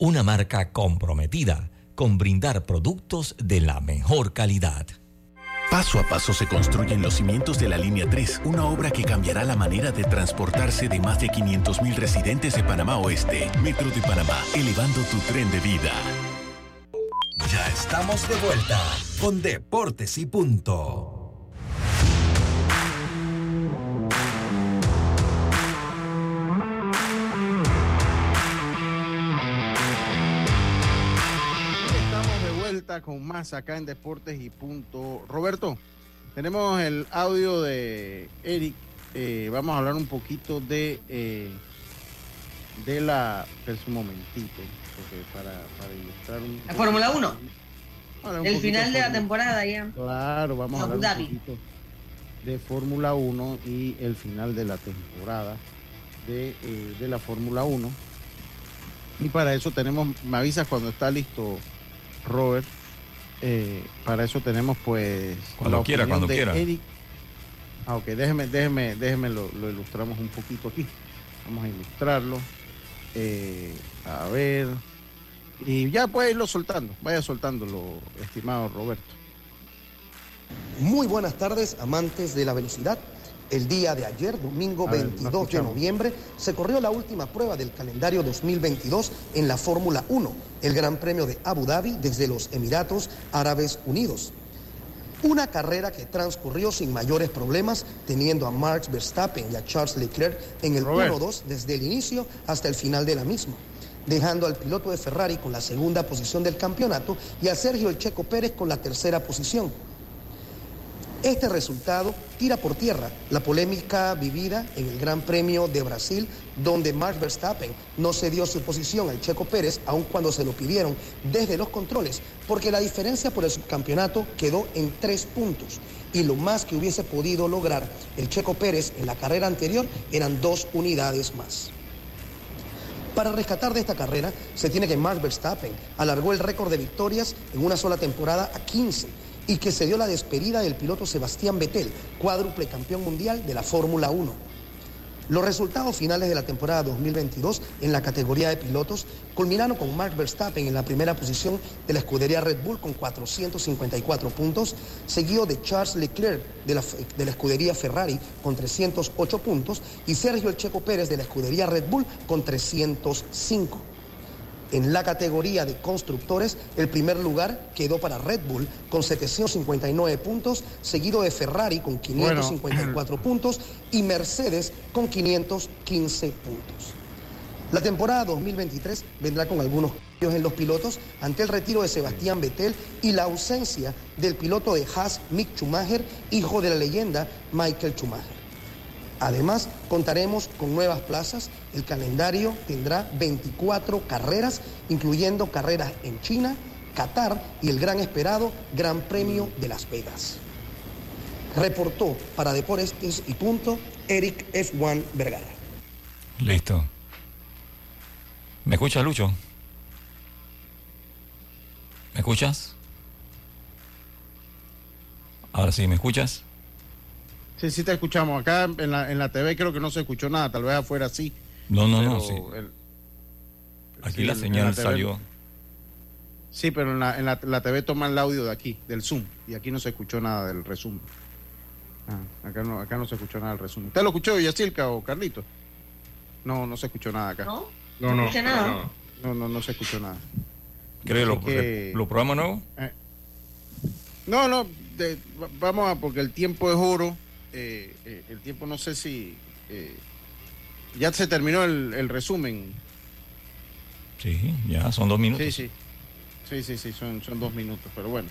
una marca comprometida con brindar productos de la mejor calidad. Paso a paso se construyen los cimientos de la Línea 3, una obra que cambiará la manera de transportarse de más de 500.000 residentes de Panamá Oeste. Metro de Panamá, elevando tu tren de vida. Ya estamos de vuelta con Deportes y Punto. Con más acá en Deportes y Punto. Roberto, tenemos el audio de Eric. Eh, vamos a hablar un poquito de eh, de la. Es un momentito, para, para ilustrar un. La Fórmula 1. El final de la temporada ya. Claro, vamos a hablar un poquito de Fórmula 1 y el final de la temporada de, eh, de la Fórmula 1. Y para eso tenemos, me avisas cuando está listo Robert, eh, para eso tenemos pues... Cuando quiera, cuando quiera. Ah, ok, déjeme, déjeme, déjeme lo, ilustramos un poquito aquí. Vamos a ilustrarlo. Eh, a ver. Y ya puede irlo soltando. Vaya soltándolo, estimado Roberto. Muy buenas tardes, amantes de la velocidad. El día de ayer, domingo 22 de noviembre, se corrió la última prueba del calendario 2022 en la Fórmula 1, el Gran Premio de Abu Dhabi desde los Emiratos Árabes Unidos. Una carrera que transcurrió sin mayores problemas, teniendo a Max Verstappen y a Charles Leclerc en el 1-2 desde el inicio hasta el final de la misma, dejando al piloto de Ferrari con la segunda posición del campeonato y a Sergio El Checo Pérez con la tercera posición. Este resultado tira por tierra la polémica vivida en el Gran Premio de Brasil, donde Max Verstappen no cedió su posición al Checo Pérez, aun cuando se lo pidieron desde los controles, porque la diferencia por el subcampeonato quedó en tres puntos. Y lo más que hubiese podido lograr el Checo Pérez en la carrera anterior eran dos unidades más. Para rescatar de esta carrera, se tiene que Max Verstappen alargó el récord de victorias en una sola temporada a 15 y que se dio la despedida del piloto Sebastián Vettel, cuádruple campeón mundial de la Fórmula 1. Los resultados finales de la temporada 2022 en la categoría de pilotos culminaron con Mark Verstappen en la primera posición de la escudería Red Bull con 454 puntos, seguido de Charles Leclerc de la, de la escudería Ferrari con 308 puntos y Sergio El Checo Pérez de la escudería Red Bull con 305. En la categoría de constructores, el primer lugar quedó para Red Bull con 759 puntos, seguido de Ferrari con 554 puntos y Mercedes con 515 puntos. La temporada 2023 vendrá con algunos cambios en los pilotos ante el retiro de Sebastián Vettel y la ausencia del piloto de Haas, Mick Schumacher, hijo de la leyenda Michael Schumacher. Además, contaremos con nuevas plazas. El calendario tendrá 24 carreras, incluyendo carreras en China, Qatar y el gran esperado Gran Premio de Las Vegas. Reportó para Deportes y Punto Eric F1 Vergara. Listo. ¿Me escuchas, Lucho? ¿Me escuchas? Ahora sí, ¿me escuchas? Sí, sí te escuchamos. Acá en la, en la TV creo que no se escuchó nada, tal vez afuera sí. No, no, no, sí. aquí sí, la señal la TV. salió. Sí, pero en la, en la, la TV toma el audio de aquí, del Zoom, y aquí no se escuchó nada del resumen. Ah, acá, no, acá no se escuchó nada del resumen. ¿Usted lo escuchó, Yacilca o Carlito? No, no se escuchó nada acá. ¿No? No, no, nada. No, no, no se escuchó nada. ¿Cree lo, Así que- lo programa nuevo? No, no, de- va- vamos a, porque el tiempo es oro. Eh, eh, el tiempo no sé si... eh, ya se terminó el, el resumen. Sí, ya son dos minutos. Sí, sí. Sí, sí, sí, son, son dos minutos, pero bueno.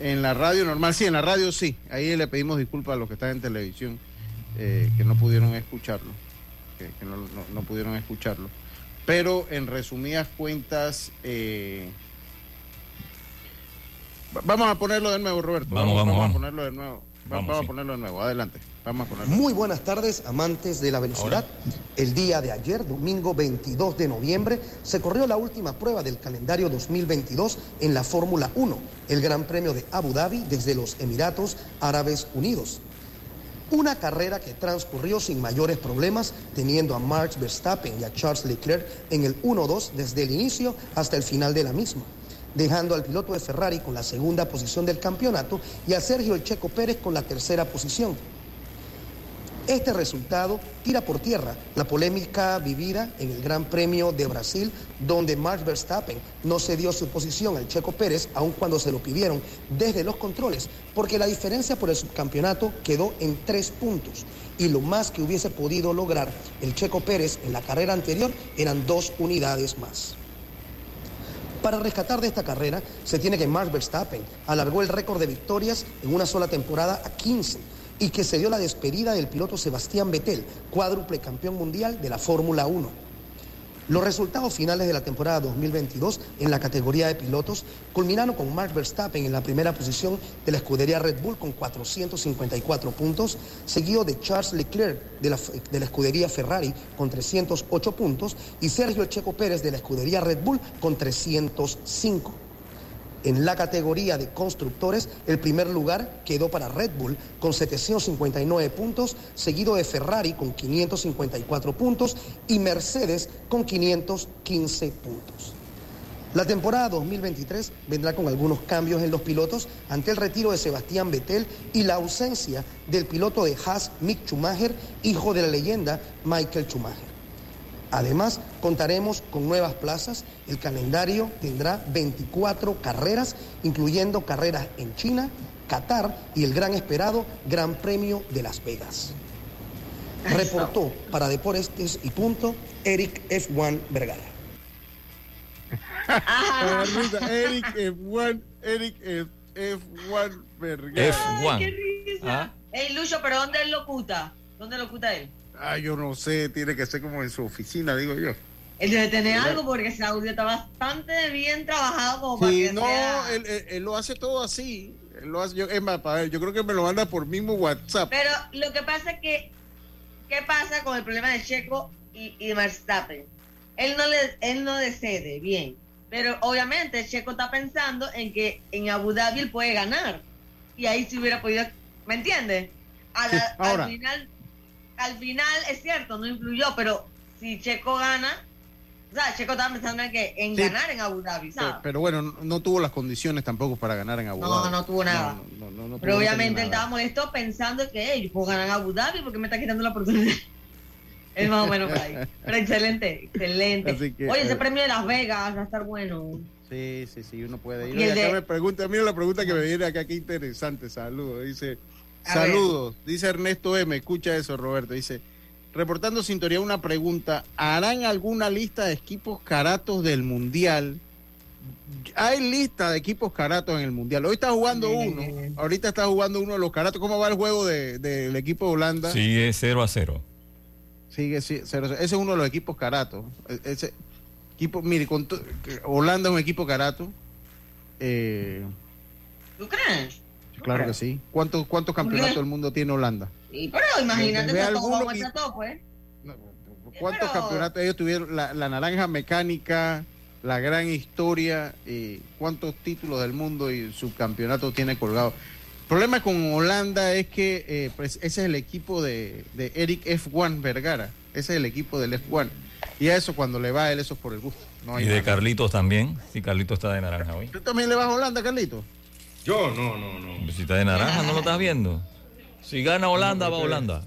En la radio normal, sí, en la radio sí. Ahí le pedimos disculpas a los que están en televisión que no pudieron escucharlo. Que, que no, no- no pudieron escucharlo. Pero en resumidas cuentas, eh, vamos a ponerlo de nuevo, Roberto. Vamos, vamos, a vamos. ponerlo de nuevo. Va- Vamos, Vamos, sí. a ponerlo de nuevo. Adelante. Vamos a ponerlo. Muy buenas tardes, amantes de la velocidad. El día de ayer, domingo 22 de noviembre, se corrió la última prueba del calendario 2022 en la Fórmula 1, el Gran Premio de Abu Dhabi desde los Emiratos Árabes Unidos. Una carrera que transcurrió sin mayores problemas, teniendo a Max Verstappen y a Charles Leclerc en el 1-2 desde el inicio hasta el final de la misma, dejando al piloto de Ferrari con la segunda posición del campeonato y a Sergio El Checo Pérez con la tercera posición. Este resultado tira por tierra la polémica vivida en el Gran Premio de Brasil, donde Max Verstappen no cedió su posición al Checo Pérez, aun cuando se lo pidieron desde los controles, porque la diferencia por el subcampeonato quedó en tres puntos. Y lo más que hubiese podido lograr el Checo Pérez en la carrera anterior eran dos unidades más. Para rescatar de esta carrera, se tiene que Max Verstappen alargó el récord de victorias en una sola temporada a 15 y que se dio la despedida del piloto Sebastián Vettel, cuádruple campeón mundial de la Fórmula 1. Los resultados finales de la temporada 2022 en la categoría de pilotos culminaron con Max Verstappen en la primera posición de la escudería Red Bull con 454 puntos, seguido de Charles Leclerc de la, de la escudería Ferrari con 308 puntos y Sergio Checo Pérez de la escudería Red Bull con 305. En la categoría de constructores, el primer lugar quedó para Red Bull con 759 puntos, seguido de Ferrari con 554 puntos y Mercedes con 515 puntos. La temporada 2023 vendrá con algunos cambios en los pilotos ante el retiro de Sebastián Vettel y la ausencia del piloto de Haas, Mick Schumacher, hijo de la leyenda Michael Schumacher. Además, contaremos con nuevas plazas. El calendario tendrá 24 carreras, incluyendo carreras en China, Qatar y el gran esperado Gran Premio de Las Vegas. Reportó para Deportes y Punto Eric F1 Vergara. Eric F1, Eric F- F1 Vergara. Ay, qué risa. Ey, Lucho, pero ¿dónde él locuta? ¿Dónde locuta él? Ah, yo no sé, tiene que ser como en su oficina, digo yo. Él debe tener algo porque ese audio está bastante bien trabajado como para Sí, que no, sea- él, él- él lo hace todo así. Él lo hace, yo, es más, para ver, yo creo que me lo manda por mismo WhatsApp. Pero lo que pasa es que, ¿qué pasa con el problema de Checo y, y Verstappen? Él no, le, él no le cede, bien. Pero obviamente Checo está pensando en que en Abu Dhabi él puede ganar. Y ahí se hubiera podido, ¿me entiendes? Sí. Al final, al final es cierto, no influyó, pero si Checo gana, sea, Checo estaba pensando en, que, en Sí. ganar en Abu Dhabi, ¿sabes? Pero, pero bueno, no, no tuvo las condiciones tampoco para ganar en Abu Dhabi. no tuvo nada. No, no, no Pero tuvo- obviamente él nada. estaba molesto pensando que "Ey, yo puedo ganar en Abu Dhabi porque me está quitando la oportunidad. Es más o menos por ahí. Pero excelente, excelente. Oye, ese eh, premio de Las Vegas va a estar bueno. Sí, sí, sí, uno puede ir. Y acá me pregunta, mira la pregunta que me viene acá, qué interesante, saludos. Dice, saludos, dice Ernesto M, escucha eso, Roberto, dice, reportando sintonía una pregunta, ¿harán alguna lista de equipos caratos del Mundial? Hay lista de equipos caratos en el Mundial. Hoy está jugando uno, ahorita está jugando uno de los caratos. ¿Cómo va el juego del equipo de Holanda? Sigue 0 a 0. Sigue 0 a 0. Ese es uno de los equipos caratos. E, ese, Equipo, mire, con Holanda es un equipo carato. Eh, ¿Tú crees? Claro que sí. ¿Cuántos, cuántos campeonatos del mundo tiene Holanda? Sí, pero imagínate que todo, pues. ¿Cuántos campeonatos ellos tuvieron? La, naranja mecánica, la gran historia, y ¿cuántos títulos del mundo y su campeonato tiene colgado? El problema con Holanda es que eh, pues ese es el equipo de, de Eric F1 Vergara. Ese es el equipo del F1 y a eso cuando le va a él, eso es por el gusto. y de Carlitos también. Si Carlitos está de naranja hoy. ¿Tú también le vas a Holanda, Carlitos? Yo no, no, no. Si está de naranja, ¿no lo estás viendo? Si gana Holanda, va a Holanda.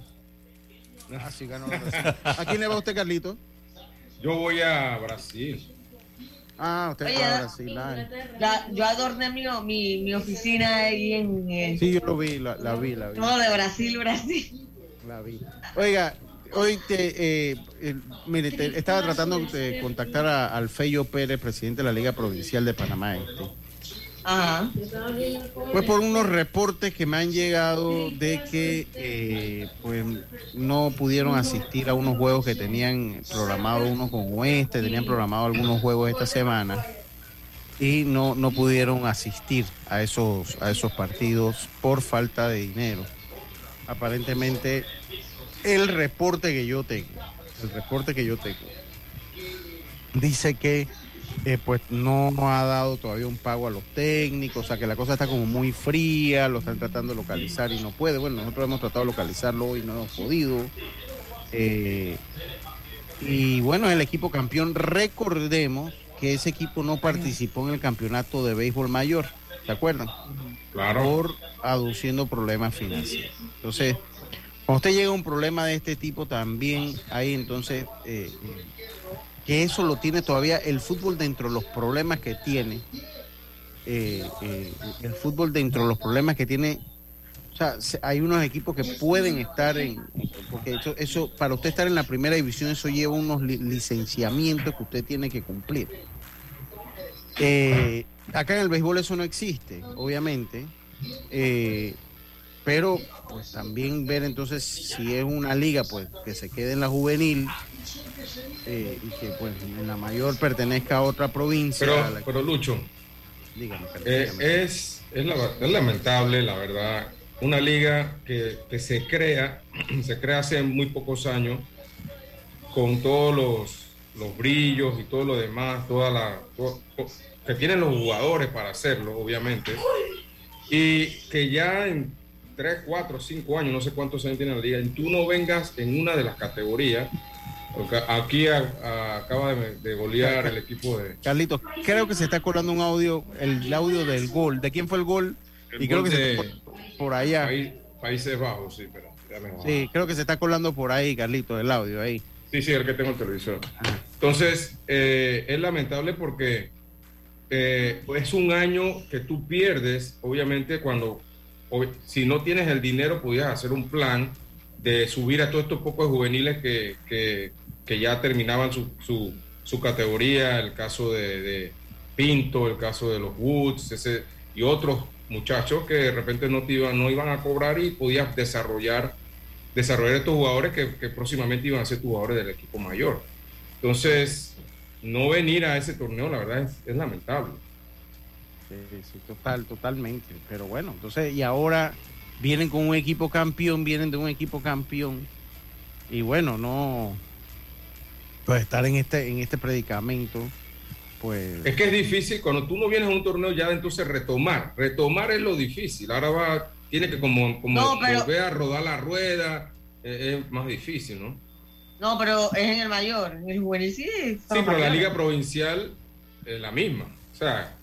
Ah, si gana Holanda. ¿A quién le va usted, Carlitos? Yo voy a Brasil. Ah, usted va a Brasil. yo adorné mi, mi, oficina ahí en... Eh, sí, yo lo vi, la, la vi, la vi. Todo de Brasil, Brasil. La vi. Oiga, hoy te, eh, mire, estaba tratando de contactar a, al Feyo Pérez, presidente de la Liga Provincial de Panamá Este. Ajá. Pues por unos reportes que me han llegado de que eh, pues no pudieron asistir a unos juegos que tenían programado uno con Oeste, tenían programado algunos juegos esta semana y no, no pudieron asistir a esos, a esos partidos por falta de dinero. Aparentemente el reporte que yo tengo, el reporte que yo tengo, dice que eh, pues no ha dado todavía un pago a los técnicos, o sea que la cosa está como muy fría, lo están tratando de localizar y no puede. Bueno, nosotros hemos tratado de localizarlo y no hemos podido. Eh, y bueno, el equipo campeón, recordemos que ese equipo no participó en el campeonato de béisbol mayor, ¿se acuerdan? Claro. Por aduciendo problemas financieros. Entonces, cuando usted llega a un problema de este tipo también hay entonces eh, que eso lo tiene todavía el fútbol dentro de los problemas que tiene. Eh, eh, el fútbol dentro de los problemas que tiene o sea, hay unos equipos que pueden estar en, porque eso, eso, para usted estar en la primera división, eso lleva unos licenciamientos que usted tiene que cumplir. acá en el béisbol eso no existe, obviamente, pero pues también ver entonces si es una liga pues que se quede en la juvenil eh, y que pues en la mayor pertenezca a otra provincia. Pero, Lucho, eh, es, es, lamentable, la verdad, una liga que, se crea, se crea hace muy pocos años con todos los, los brillos y todo lo demás, toda la, que tienen los jugadores para hacerlo, obviamente, y que ya en 3, 4, 5 años, no sé cuántos años tiene la liga, y tú no vengas en una de las categorías, aquí acaba de, de, golear el equipo de... Carlitos, creo que se está colando un audio, el audio del gol. ¿De quién fue el gol? y creo que se por allá. Países Bajos, sí, pero... Sí, creo que se está colando por ahí, Carlitos, el audio ahí. Sí, sí, el que tengo el televisor. Entonces, eh, es lamentable porque eh, es un año que tú pierdes, obviamente, cuando si no tienes el dinero, pudieras hacer un plan de subir a todos estos pocos juveniles que, que, ya terminaban su, su, su, categoría, el caso de, Pinto, el caso de los Woods ese, y otros muchachos que de repente no, iban, no iban a cobrar y podías desarrollar, desarrollar estos jugadores que, que próximamente iban a ser jugadores del equipo mayor. Entonces, no venir a ese torneo, la verdad, es, es lamentable. Sí, total, totalmente. Pero bueno, entonces, y ahora vienen con un equipo campeón, vienen de un equipo campeón. Y bueno, no. Pues estar en este, en este predicamento, pues. Es que es difícil, cuando tú no vienes a un torneo ya, entonces retomar. Retomar es lo difícil. Ahora va, tiene que como, como volver a rodar la rueda, es más difícil, ¿no? No, pero es en el mayor, en el juvenil sí. Sí, pero la liga provincial es la misma. O sea,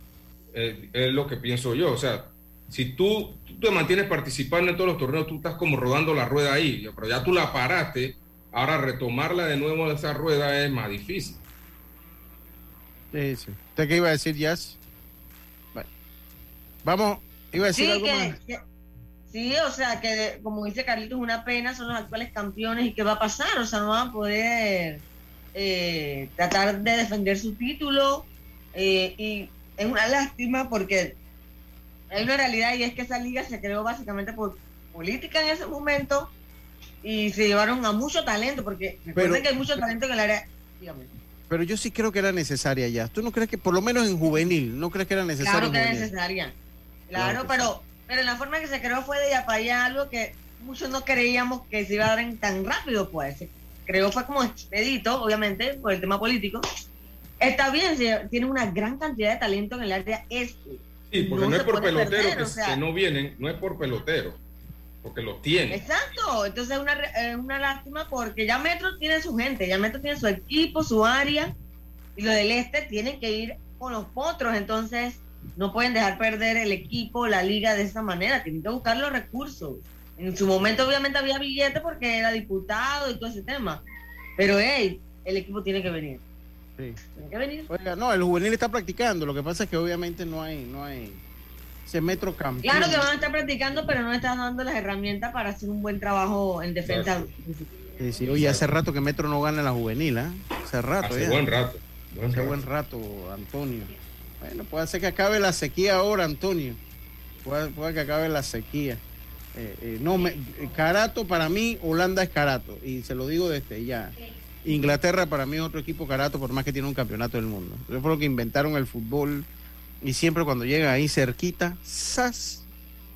es, lo que pienso yo. O sea, si tú, te mantienes participando en todos los torneos, tú estás como rodando la rueda ahí, pero ya tú la paraste Ahora retomarla de nuevo de esa rueda es más difícil. Sí, sí. ¿Usted qué iba a decir, Jazz? Bueno. Vamos, iba a decir Sí, algo que- más. que- sí, o sea, que como dice Carlitos, es una pena, son los actuales campeones y qué va a pasar, o sea, no van a poder eh, tratar de defender su título eh, y es una lástima porque hay una realidad y es que esa liga se creó básicamente por política en ese momento y se llevaron a mucho talento porque recuerden Pero- que hay mucho talento en el área, dígame. Pero yo sí creo que era necesaria ya. ¿Tú no crees que, por lo menos en juvenil, no crees que era necesario? Claro que juvenil? necesaria. Claro pero, pero la forma que se creó fue de allá para allá algo que muchos no creíamos que se iba a dar en tan rápido, pues. Se creó fue como expedito, obviamente, por el tema político. Está bien, tiene una gran cantidad de talento en el área este. Sí, porque no, No es por pelotero perder, que, o sea. que no vienen, no es por pelotero, porque los tiene. Exacto, entonces es una, es una lástima porque ya Metro tiene su gente, ya Metro tiene su equipo, su área, y los del este tienen que ir con los potros, entonces no pueden dejar perder el equipo, la liga de esa manera, tienen que buscar los recursos. En su momento obviamente había billete porque era diputado y todo ese tema, pero hey, el equipo tiene que venir. Sí. Tiene que venir. Oiga, no, el juvenil está practicando. Lo que pasa es que obviamente no hay, no hay ese metro campeón. Claro que van a estar practicando, pero no están dando las herramientas para hacer un buen trabajo en defensa. Sí, sí. Oye, hace rato que Metro no gana en la juvenil, ¿ah? Hace rato Hace ya. buen rato. buen Hace rato. buen rato, Antonio. Bueno, puede ser que acabe la sequía ahora, Antonio. Puede, puede que acabe la sequía. Eh, eh, no, me, eh, Carato para mí, Holanda es Carato. Y se lo digo desde ya. Inglaterra para mí es otro equipo Carato, por más que tiene un campeonato del mundo. Yo creo que inventaron el fútbol y siempre cuando llegan ahí cerquita, ¡zas!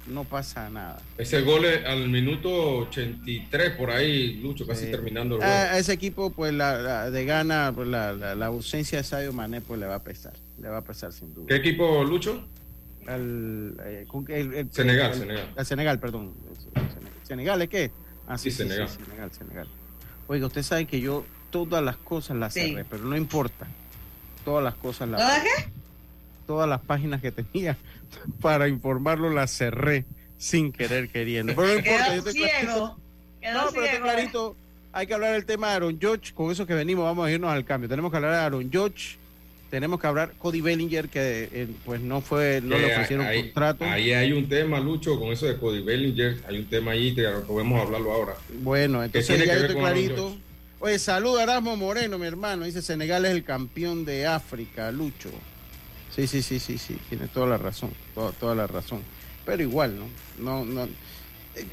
No pasa nada. Ese gol es al minuto 83 por ahí, Lucho, casi Eh, terminando el A, juego. a ese equipo, pues la, la- de gana, pues, la, la- la ausencia de Sadio Mané, pues le va a pesar. Le va a pesar sin duda. ¿Qué equipo, Lucho? Al, eh, con- el- el- Senegal, el- Senegal. al Senegal, perdón. Senegal, ¿Senegal es qué? Ah, sí, Sí, sí, sí, Senegal. Senegal, Senegal. Oiga, usted sabe que yo todas las cosas las Sí. cerré, pero no importa. Todas las cosas las ¿Todas qué? Todas las páginas que tenía para informarlo las cerré sin querer queriendo. Pero no importa, yo clarito. ciego. Quedó No, pero está clarito. Hay que hablar del tema de Aaron George. Con eso que venimos, vamos a irnos al cambio. Tenemos que hablar de Aaron George. Tenemos que hablar Cody Bellinger, que eh, pues no fue, no le Eh, ofrecieron contrato. Ahí hay un tema, Lucho, con eso de Cody Bellinger. Hay un tema ahí que podemos hablarlo ahora. Bueno, entonces ya yo estoy clarito. Oye, salud a Erasmo Moreno, mi hermano. Dice Senegal es el campeón de África, Lucho. Sí, sí, sí, sí, sí. Tiene toda la razón. Toda, toda la razón. Pero igual, ¿no? No, no.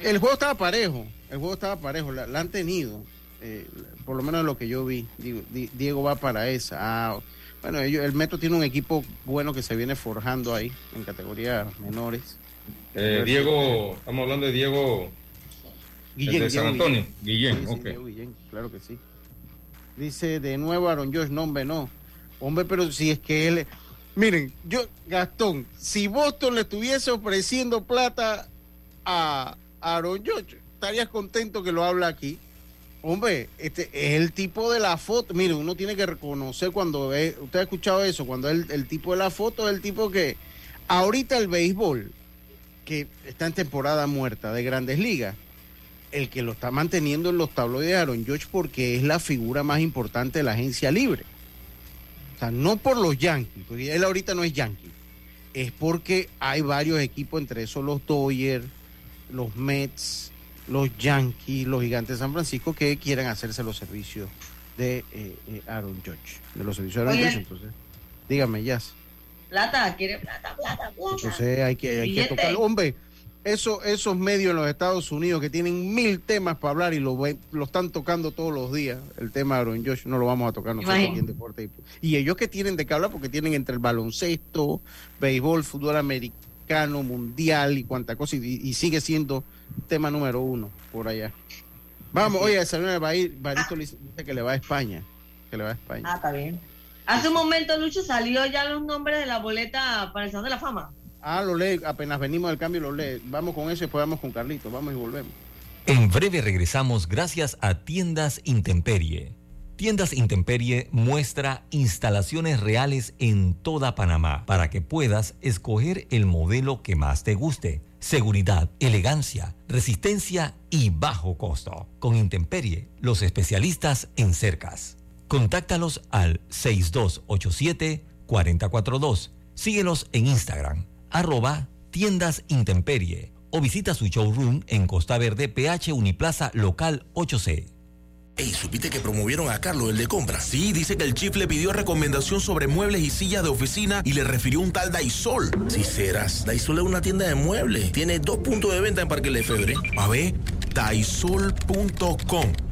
El juego estaba parejo. El juego estaba parejo. La, han tenido. eh, por lo menos lo que yo vi. Diego va para esa. Ah, bueno, ellos, el Metro tiene un equipo bueno que se viene forjando ahí en categorías menores. Eh, Diego, estamos hablando de Diego Guillén, de San Antonio. Guillén. Guillén, Sí, sí, Guillén, claro que sí. Dice de nuevo Aaron Josh, no, hombre, no. Hombre, pero si es que él. Miren, yo, Gastón, si Boston le estuviese ofreciendo plata a Aaron Josh, estarías contento que lo habla aquí. Hombre, este es el tipo de la foto. Mire, uno tiene que reconocer cuando ve. Usted ha escuchado eso, cuando el, el tipo de la foto es el tipo que. Ahorita el béisbol, que está en temporada muerta de grandes ligas, el que lo está manteniendo en los tabloides de Aaron George porque es la figura más importante de la agencia libre. O sea, no por los Yankees, porque él ahorita no es Yankee. Es porque hay varios equipos, entre esos los Dodgers, los Mets, los Yankees, los Gigantes de San Francisco, que quieren hacerse los servicios de eh, eh, Aaron George. De los servicios de Aaron. George, entonces. Dígame, Jazz. Plata, quiere plata, plata, plata. Entonces hay que, hay que tocar. Hombre, eso, esos medios en los Estados Unidos que tienen mil temas para hablar y lo, lo están tocando todos los días, el tema de Aaron Josh, no lo vamos a tocar nosotros aquí en Deporte. Y, ellos que tienen de qué hablar porque tienen entre el baloncesto, béisbol, fútbol americano, mundial y cuanta cosa, y, y sigue siendo tema número uno por allá. Vamos, oye, señor Barito le dice que le va a España, que le va a España. Ah, está bien. Hace un momento, Lucho, salió ya los nombres de la boleta para el Salón de la Fama. Ah, lo lee, apenas venimos del cambio lo lee. Vamos con eso y después vamos con Carlito, vamos y volvemos. En breve regresamos gracias a Tiendas Intemperie. Tiendas Intemperie muestra instalaciones reales en toda Panamá para que puedas escoger el modelo que más te guste. seguridad, elegancia, resistencia y bajo costo. Con Intemperie, los especialistas en cercas. Contáctalos al 6287-4042. Síguelos en Instagram, arroba tiendas Intemperie o visita su showroom en Costa Verde, PH Uniplaza Local 8C. Ey, ¿supiste que promovieron a Carlos, el de compra? Sí, dice que el chief le pidió recomendación sobre muebles y sillas de oficina y le refirió un tal Daisol. Si serás, Daisol es una tienda de muebles. Tiene dos puntos de venta en Parque Lefebvre. A ver, daisol.com.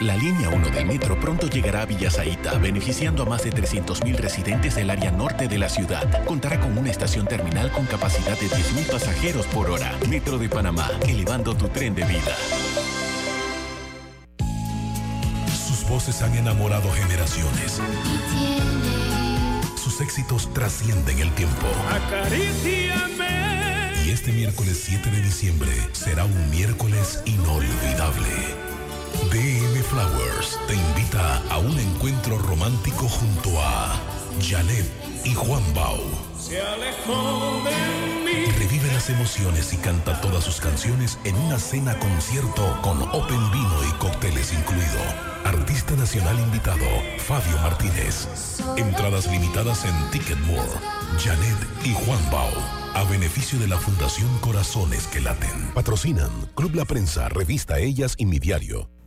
La línea 1 del metro pronto llegará a Villasaita, beneficiando a más de 300.000 residentes del área norte de la ciudad. Contará con una estación terminal con capacidad de 10.000 pasajeros por hora. Metro de Panamá, elevando tu tren de vida. Sus voces han enamorado generaciones. Sus éxitos trascienden el tiempo. Y este miércoles 7 de diciembre será un miércoles inolvidable. DM Flowers te invita a un encuentro romántico junto a Janet y Juan Bau. Se alejó de mí. Revive las emociones y canta todas sus canciones en una cena concierto con Open Vino y cócteles incluido. Artista nacional invitado, Fabio Martínez. Entradas limitadas en Ticketmore. Janet y Juan Bau. A beneficio de la Fundación Corazones que Laten. Patrocinan Club La Prensa, Revista Ellas y Mi Diario.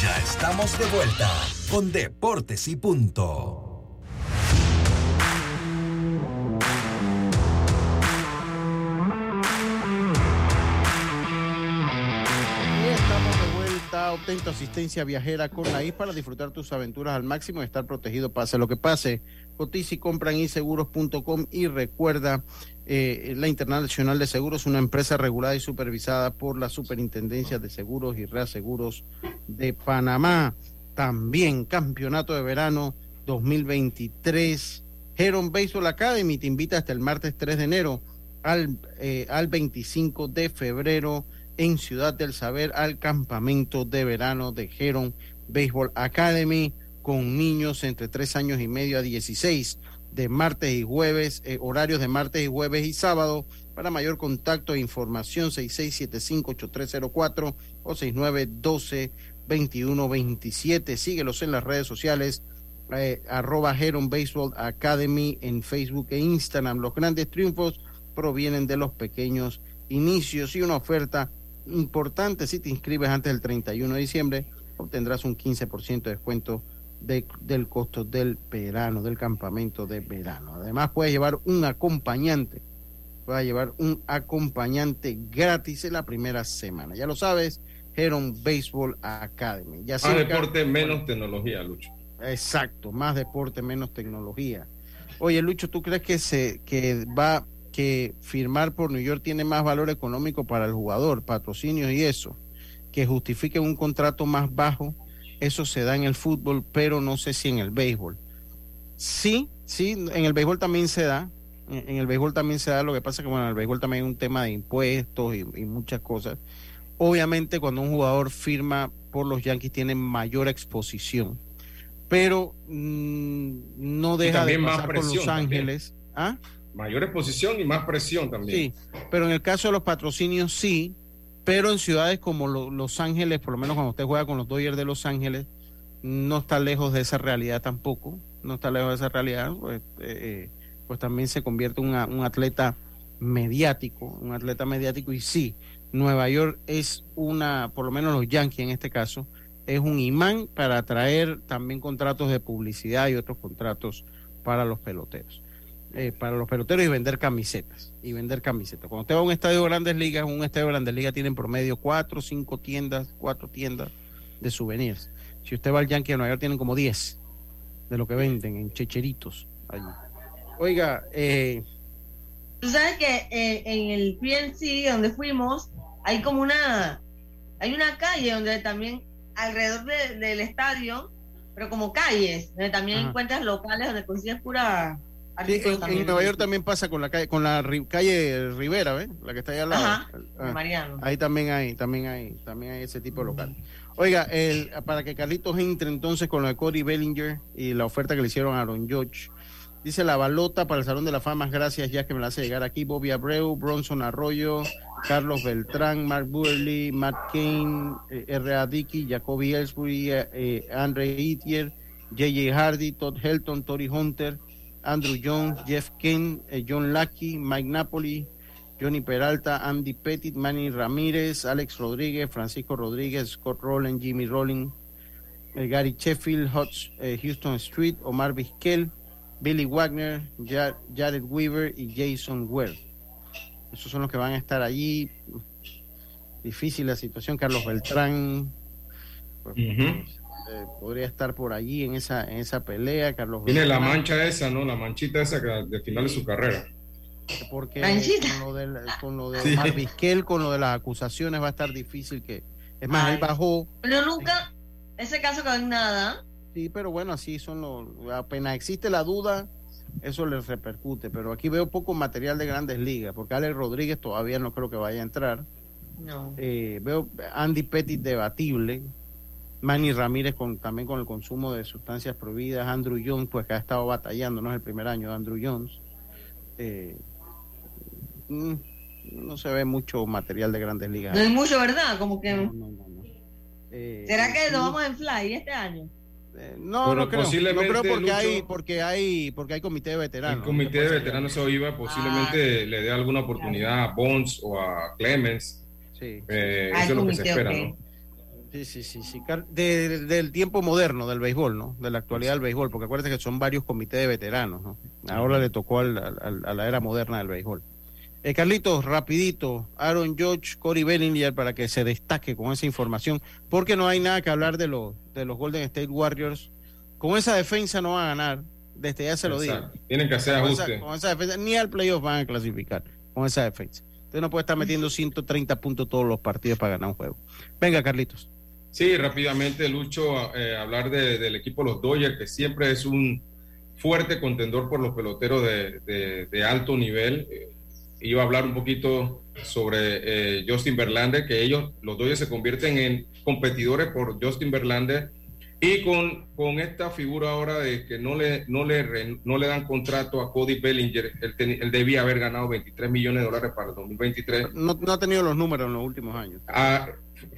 Ya estamos de vuelta con Deportes y Punto. Obtén tu asistencia viajera con la IS para disfrutar tus aventuras al máximo y estar protegido pase lo que pase. Cotiza y y recuerda, eh, la Internacional de Seguros, una empresa regulada y supervisada por la Superintendencia de Seguros y Reaseguros de Panamá. También Campeonato de Verano 2023. Heron Baseball Academy te invita hasta el martes 3 de enero al, eh, al 25 de febrero en Ciudad del Saber al campamento de verano de Heron Baseball Academy con niños entre 3 años y medio a 16 de martes y jueves, eh, horarios de martes y jueves y sábado. Para mayor contacto e información 6675-8304 o 6912-2127. Síguelos en las redes sociales eh, arroba Heron Baseball Academy en Facebook e Instagram. Los grandes triunfos provienen de los pequeños inicios y una oferta importante si te inscribes antes del 31 de diciembre obtendrás un 15% de descuento de- del costo del verano, del campamento de verano. Además puedes llevar un acompañante, puedes llevar un acompañante gratis en la primera semana. Ya lo sabes, Heron Baseball Academy. Ya Más cerca- deporte, menos tecnología, Lucho. Exacto, más deporte, menos tecnología. Oye, Lucho, ¿tú crees que se que va que firmar por New York tiene más valor económico para el jugador, patrocinios y eso, que justifique un contrato más bajo? Eso se da en el fútbol, pero no sé si en el béisbol. Sí, sí, en el béisbol también se da. En el béisbol también se da. Lo que pasa es que bueno, en el béisbol también hay un tema de impuestos y, y muchas cosas. Obviamente cuando un jugador firma por los Yankees tiene mayor exposición, pero mm, no deja de pasar con Los Ángeles. ¿Ah? Mayor exposición y más presión también. Sí, pero en el caso de los patrocinios sí, pero en ciudades como Los Ángeles, por lo menos cuando usted juega con los Dodgers de Los Ángeles, no está lejos de esa realidad tampoco, no está lejos de esa realidad, pues, eh, pues también se convierte en un atleta mediático, un atleta mediático y sí, Nueva York es una, por lo menos los Yankees en este caso, es un imán para atraer también contratos de publicidad y otros contratos para los peloteros. Eh, para los peloteros y vender camisetas. Y vender camisetas. Cuando usted va a un estadio de grandes ligas, un estadio de grandes ligas tiene en promedio cuatro, cinco tiendas, cuatro tiendas de souvenirs. Si usted va al Yankee de Nueva York, tienen como diez de lo que venden en checheritos allí. Oiga, eh, Tú sabes que eh, en el PNC donde fuimos, hay como una, hay una calle donde también alrededor del estadio, pero como calles, donde también encuentras locales donde consigues pura en, Nueva York también pasa con la calle, con la calle Rivera, ¿ves? La que está ahí al lado. Ah, Mariano. Ahí también hay, también hay, también hay ese tipo de local. Oiga, el, para que Carlitos entre entonces con lo de Cody Bellinger y la oferta que le hicieron a Aaron George. Dice la balota para el Salón de la Fama, gracias ya que me la hace llegar aquí. Bobby Abreu, Bronson Arroyo, Carlos Beltrán, Mark Burley, Matt Kane, eh, R.A. Dickey, Jacoby Ellsbury, eh, eh, Andre Itier, J.J. Hardy, Todd Helton, Tori Hunter, Andrew Jones, Jeff King, eh, John Lackey, Mike Napoli, Johnny Peralta, Andy Pettit, Manny Ramírez, Alex Rodríguez, Francisco Rodríguez, Scott Rowland, Jimmy Rolling, eh, Gary Sheffield, eh, Houston Street, Omar Vizquel, Billy Wagner, Jared Weaver y Jason Ware. Esos son los que van a estar allí. Difícil la situación. Carlos Beltrán. Eh, podría estar por allí en esa, en esa pelea. Carlos Tiene la mancha esa, ¿no? La manchita esa que de final de su carrera. Porque con lo, de, con lo de con lo de las acusaciones va a estar difícil que... Es más, él bajó... Pero nunca, ese caso con nada. Sí, pero bueno, así son los... Apenas existe la duda, eso les repercute. Pero aquí veo poco material de grandes ligas, porque Alex Rodríguez todavía no creo que vaya a entrar. No. Eh, veo Andy Pettit debatible, Manny Ramírez con, también con el consumo de sustancias prohibidas, Andrew Jones, pues que ha estado batallando, no es el primer año de Andrew Jones. Eh, mm, no se ve mucho material de grandes ligas. No hay mucho, ¿verdad? Como que... No, no, no, eh, ¿Será que lo vamos en fly este año? Eh, no, no creo, no creo porque hay porque hay porque hay comité de veteranos. El comité de veteranos se iba posiblemente ah. le dé alguna oportunidad a Bonds o a Clemens. Sí. eso es lo que se espera, ¿no? Sí, sí, sí, sí. del tiempo moderno del béisbol, ¿no? De la actualidad del béisbol, porque acuérdate que son varios comités de veteranos, ¿no? Ahora le tocó a la era moderna del béisbol. Eh, Carlitos, rapidito, Aaron George, Corey Bellinger, para que se destaque con esa información, porque no hay nada que hablar de los, de los Golden State Warriors. Con esa defensa no van a ganar, desde ya se lo digo. Tienen que hacer ajustes. Con, esa defensa, ni al playoff van a clasificar con esa defensa. Usted no puede estar metiendo 130 puntos todos los partidos para ganar un juego. Venga, Carlitos. Sí, rápidamente, Lucho, eh, hablar del equipo Los Dodgers, que siempre es un fuerte contendor por los peloteros de, alto nivel. Eh, iba a hablar un poquito sobre eh, Justin Verlander, que ellos, los Dodgers, se convierten en competidores por Justin Verlander. Y con, con esta figura ahora de que no le, no le, no le dan contrato a Cody Bellinger, él, debía haber ganado 23 millones de dólares para el 2023. No, no ha tenido los números en los últimos años. Ah,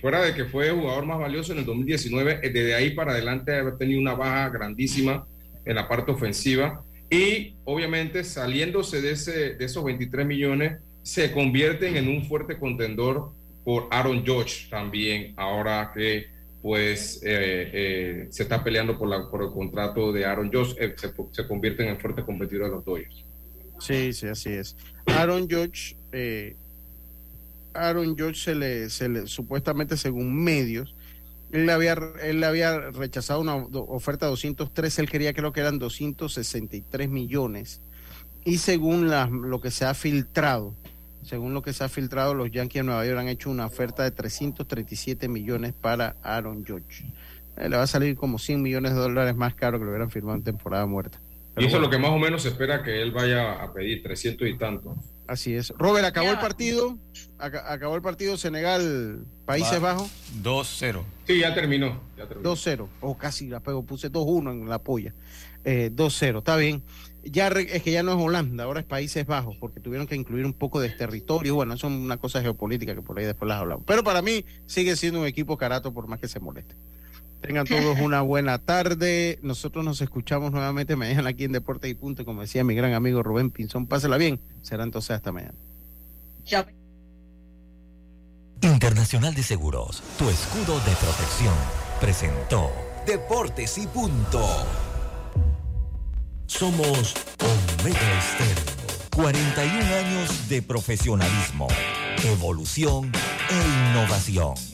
fuera de que fue jugador más valioso en el 2019, eh, desde ahí para adelante ha tenido una baja grandísima en la parte ofensiva y obviamente saliéndose de, ese, de esos 23 millones se convierten en un fuerte contendor por Aaron George también, ahora que pues eh, eh, se está peleando por, la, por el contrato de Aaron George, se, se, convierten en fuerte competidor de los Dodgers. Sí, sí, así es. Aaron George Aaron George se le, se le supuestamente según medios, él le había, él le había rechazado una oferta de 203, él quería creo que eran 263 millones. Y según la, lo que se ha filtrado, según lo que se ha filtrado, los Yankees de Nueva York han hecho una oferta de 337 millones para Aaron George. Eh, le va a salir como 100 millones de dólares más caro que lo hubieran firmado en temporada muerta. y eso es lo que más o menos se espera que él vaya a pedir, 300 y tanto. Así es. Robert, acabó Ya el partido. Aca- acabó el partido Senegal, Países Va. Bajos. 2-0. Sí, ya terminó. Ya terminó. 2-0. O casi la pego. Puse 2-1 en la polla. Eh, 2-0. Está bien. Ya re- es que ya no es Holanda, ahora es Países Bajos, porque tuvieron que incluir un poco de territorio. Bueno, eso es una cosa geopolítica que por ahí después las hablamos. Pero para mí sigue siendo un equipo carato por más que se moleste. Tengan todos una buena tarde. Nosotros nos escuchamos nuevamente mañana aquí en Deportes y Punto. Como decía mi gran amigo Rubén Pinzón, pásela bien. Será entonces hasta mañana. Chao. Internacional de Seguros, tu escudo de protección, presentó Deportes y punto. Somos Omega Estéreo. 41 años de profesionalismo, evolución e innovación.